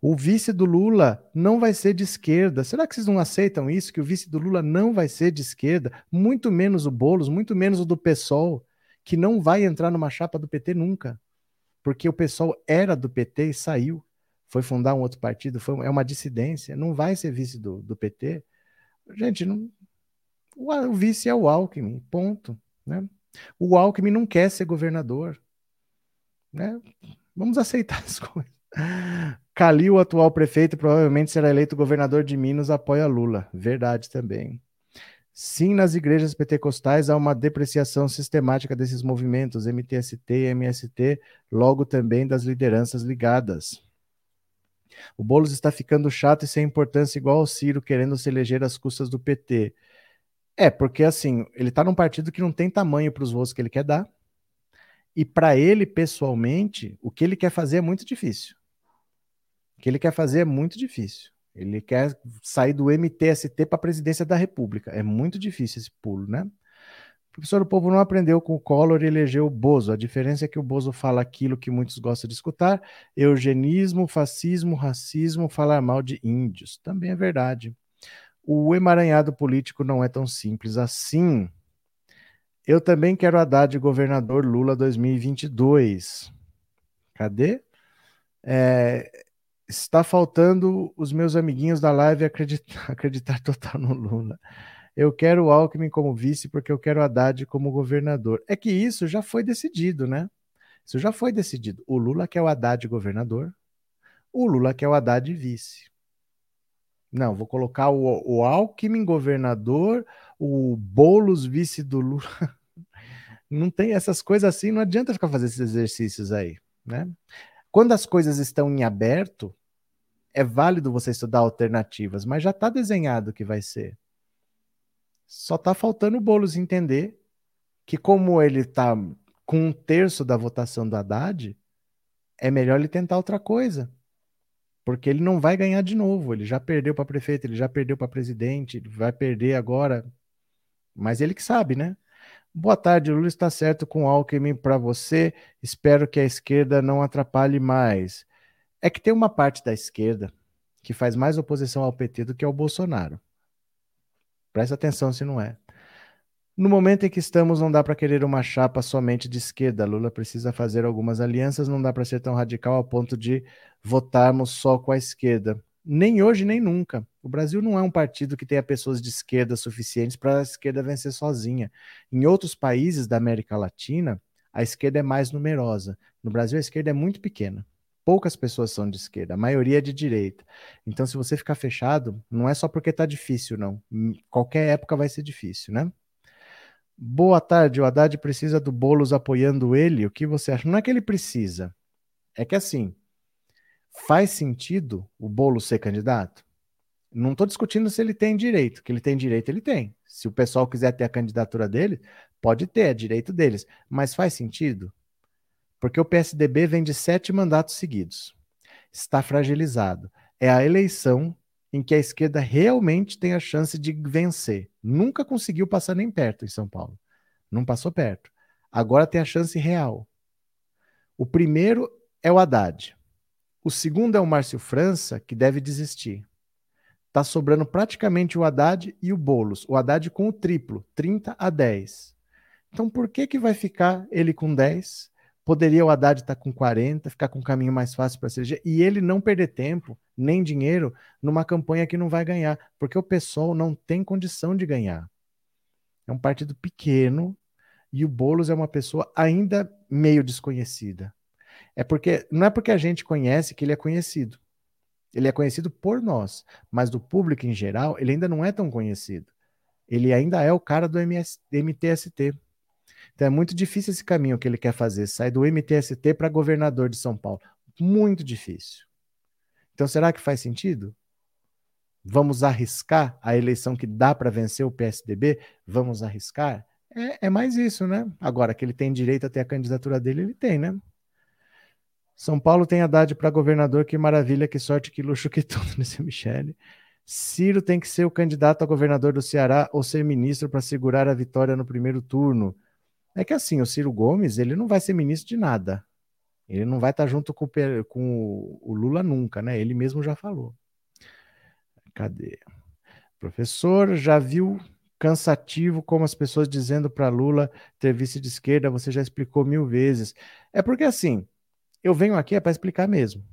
O vice do Lula não vai ser de esquerda. Será que vocês não aceitam isso? Que o vice do Lula não vai ser de esquerda? Muito menos o Boulos, muito menos o do PSOL, que não vai entrar numa chapa do PT nunca. Porque o PSOL era do PT e saiu. Foi fundar um outro partido, foi, é uma dissidência. Não vai ser vice do, do PT. Gente, não, o, o vice é o Alckmin, ponto. Né? O Alckmin não quer ser governador. Né? Vamos aceitar *laughs* as coisas. Calil, atual prefeito, provavelmente será eleito governador de Minas, apoia Lula. Verdade também. Sim, nas igrejas pentecostais há uma depreciação sistemática desses movimentos, MTST e MST, logo também das lideranças ligadas. O Boulos está ficando chato e sem importância, igual ao Ciro, querendo se eleger às custas do PT. É, porque assim, ele está num partido que não tem tamanho para os votos que ele quer dar. E para ele, pessoalmente, o que ele quer fazer é muito difícil. O que ele quer fazer é muito difícil. Ele quer sair do MTST para a presidência da República. É muito difícil esse pulo, né? O professor do povo não aprendeu com o Collor e elegeu o Bozo. A diferença é que o Bozo fala aquilo que muitos gostam de escutar: eugenismo, fascismo, racismo, falar mal de índios. Também é verdade. O emaranhado político não é tão simples assim. Eu também quero Haddad governador Lula 2022. Cadê? É, está faltando os meus amiguinhos da live acreditar, *laughs* acreditar total no Lula. Eu quero o Alckmin como vice porque eu quero Haddad como governador. É que isso já foi decidido, né? Isso já foi decidido. O Lula quer o Haddad governador, o Lula quer o Haddad vice. Não, vou colocar o, o Alckmin governador, o Boulos vice do Lula. *laughs* Não tem essas coisas assim, não adianta ficar fazendo esses exercícios aí, né? Quando as coisas estão em aberto, é válido você estudar alternativas, mas já está desenhado o que vai ser. Só está faltando o Boulos entender que como ele está com um terço da votação do Haddad, é melhor ele tentar outra coisa. Porque ele não vai ganhar de novo. Ele já perdeu para prefeito, ele já perdeu para presidente, vai perder agora. Mas ele que sabe, né? Boa tarde, Lula está certo com o Alckmin para você. Espero que a esquerda não atrapalhe mais. É que tem uma parte da esquerda que faz mais oposição ao PT do que ao Bolsonaro. Presta atenção se não é. No momento em que estamos, não dá para querer uma chapa somente de esquerda. Lula precisa fazer algumas alianças, não dá para ser tão radical ao ponto de votarmos só com a esquerda. Nem hoje, nem nunca. O Brasil não é um partido que tenha pessoas de esquerda suficientes para a esquerda vencer sozinha. Em outros países da América Latina, a esquerda é mais numerosa. No Brasil, a esquerda é muito pequena. Poucas pessoas são de esquerda, a maioria é de direita. Então, se você ficar fechado, não é só porque está difícil, não. Qualquer época vai ser difícil, né? Boa tarde, o Haddad precisa do Boulos apoiando ele? O que você acha? Não é que ele precisa. É que assim, faz sentido o Boulos ser candidato? Não estou discutindo se ele tem direito. Que ele tem direito, ele tem. Se o pessoal quiser ter a candidatura dele, pode ter, é direito deles. Mas faz sentido? Porque o PSDB vem de sete mandatos seguidos. Está fragilizado. É a eleição em que a esquerda realmente tem a chance de vencer. Nunca conseguiu passar nem perto em São Paulo. Não passou perto. Agora tem a chance real. O primeiro é o Haddad. O segundo é o Márcio França, que deve desistir. Está sobrando praticamente o Haddad e o Boulos. O Haddad com o triplo, 30 a 10. Então por que, que vai ficar ele com 10? Poderia o Haddad estar tá com 40, ficar com um caminho mais fácil para ser e ele não perder tempo nem dinheiro numa campanha que não vai ganhar, porque o pessoal não tem condição de ganhar. É um partido pequeno e o Boulos é uma pessoa ainda meio desconhecida. É porque não é porque a gente conhece que ele é conhecido. Ele é conhecido por nós, mas do público em geral, ele ainda não é tão conhecido. Ele ainda é o cara do MS, MTST. Então é muito difícil esse caminho que ele quer fazer, sair do MTST para governador de São Paulo. Muito difícil. Então será que faz sentido? Vamos arriscar a eleição que dá para vencer o PSDB? Vamos arriscar? É, é, mais isso, né? Agora que ele tem direito a ter a candidatura dele, ele tem, né? São Paulo tem Haddad para governador, que maravilha, que sorte, que luxo, que *laughs* tudo nesse Michele. Ciro tem que ser o candidato a governador do Ceará ou ser ministro para segurar a vitória no primeiro turno. É que assim, o Ciro Gomes, ele não vai ser ministro de nada. Ele não vai estar junto com, com o Lula nunca, né? Ele mesmo já falou. Cadê? Professor, já viu cansativo como as pessoas dizendo para Lula ter vice de esquerda, você já explicou mil vezes. É porque assim, eu venho aqui é para explicar mesmo.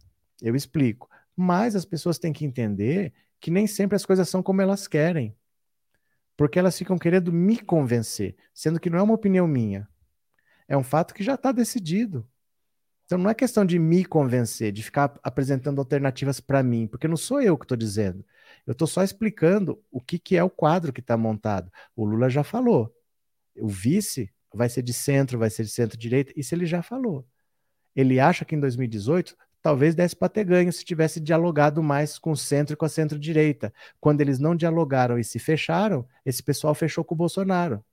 Eu explico. Mas as pessoas têm que entender que nem sempre as coisas são como elas querem porque elas ficam querendo me convencer, sendo que não é uma opinião minha. É um fato que já está decidido. Então não é questão de me convencer, de ficar apresentando alternativas para mim, porque não sou eu que estou dizendo. Eu estou só explicando o que, que é o quadro que está montado. O Lula já falou. O vice vai ser de centro, vai ser de centro-direita, isso ele já falou. Ele acha que em 2018 talvez desse para ter ganho se tivesse dialogado mais com o centro e com a centro-direita. Quando eles não dialogaram e se fecharam, esse pessoal fechou com o Bolsonaro.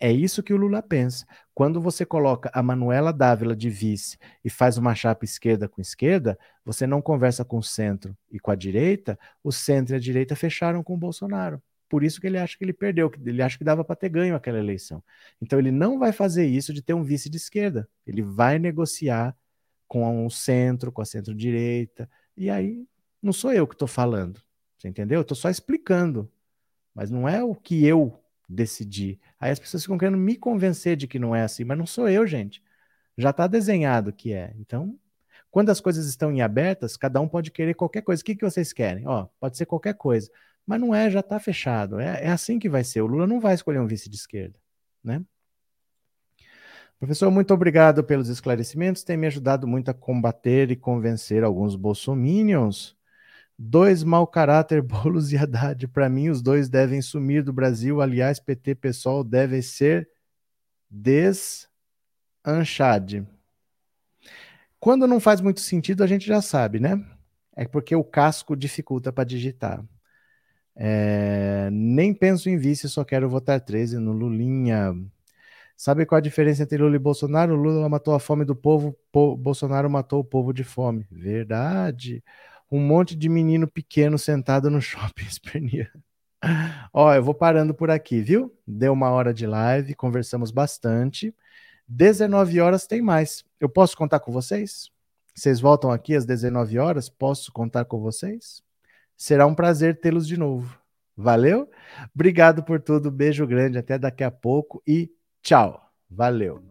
É isso que o Lula pensa. Quando você coloca a Manuela Dávila de vice e faz uma chapa esquerda com esquerda, você não conversa com o centro e com a direita, o centro e a direita fecharam com o Bolsonaro. Por isso que ele acha que ele perdeu, que ele acha que dava para ter ganho aquela eleição. Então ele não vai fazer isso de ter um vice de esquerda. Ele vai negociar com o centro, com a centro-direita. E aí, não sou eu que estou falando. Você entendeu? Eu estou só explicando. Mas não é o que eu decidi. Aí as pessoas ficam querendo me convencer de que não é assim, mas não sou eu, gente. Já está desenhado que é. Então, quando as coisas estão em abertas, cada um pode querer qualquer coisa. O que, que vocês querem? Ó, pode ser qualquer coisa. Mas não é, já está fechado. É, é assim que vai ser. O Lula não vai escolher um vice de esquerda, né? Professor, muito obrigado pelos esclarecimentos. Tem me ajudado muito a combater e convencer alguns bolsominions. Dois mau caráter, *laughs* Boulos e Haddad. Para mim, os dois devem sumir do Brasil. Aliás, PT pessoal devem ser desanchade. Quando não faz muito sentido, a gente já sabe, né? É porque o casco dificulta para digitar. É, nem penso em vice, só quero votar 13 no Lulinha. Sabe qual a diferença entre Lula e Bolsonaro? Lula matou a fome do povo, po Bolsonaro matou o povo de fome. Verdade. Um monte de menino pequeno sentado no *laughs* shopping esperneando. Ó, eu vou parando por aqui, viu? Deu uma hora de live, conversamos bastante. 19 horas tem mais. Eu posso contar com vocês? Vocês voltam aqui às 19 horas? Posso contar com vocês? Será um prazer tê-los de novo. Valeu? Obrigado por tudo. Beijo grande. Até daqui a pouco e tchau. Valeu.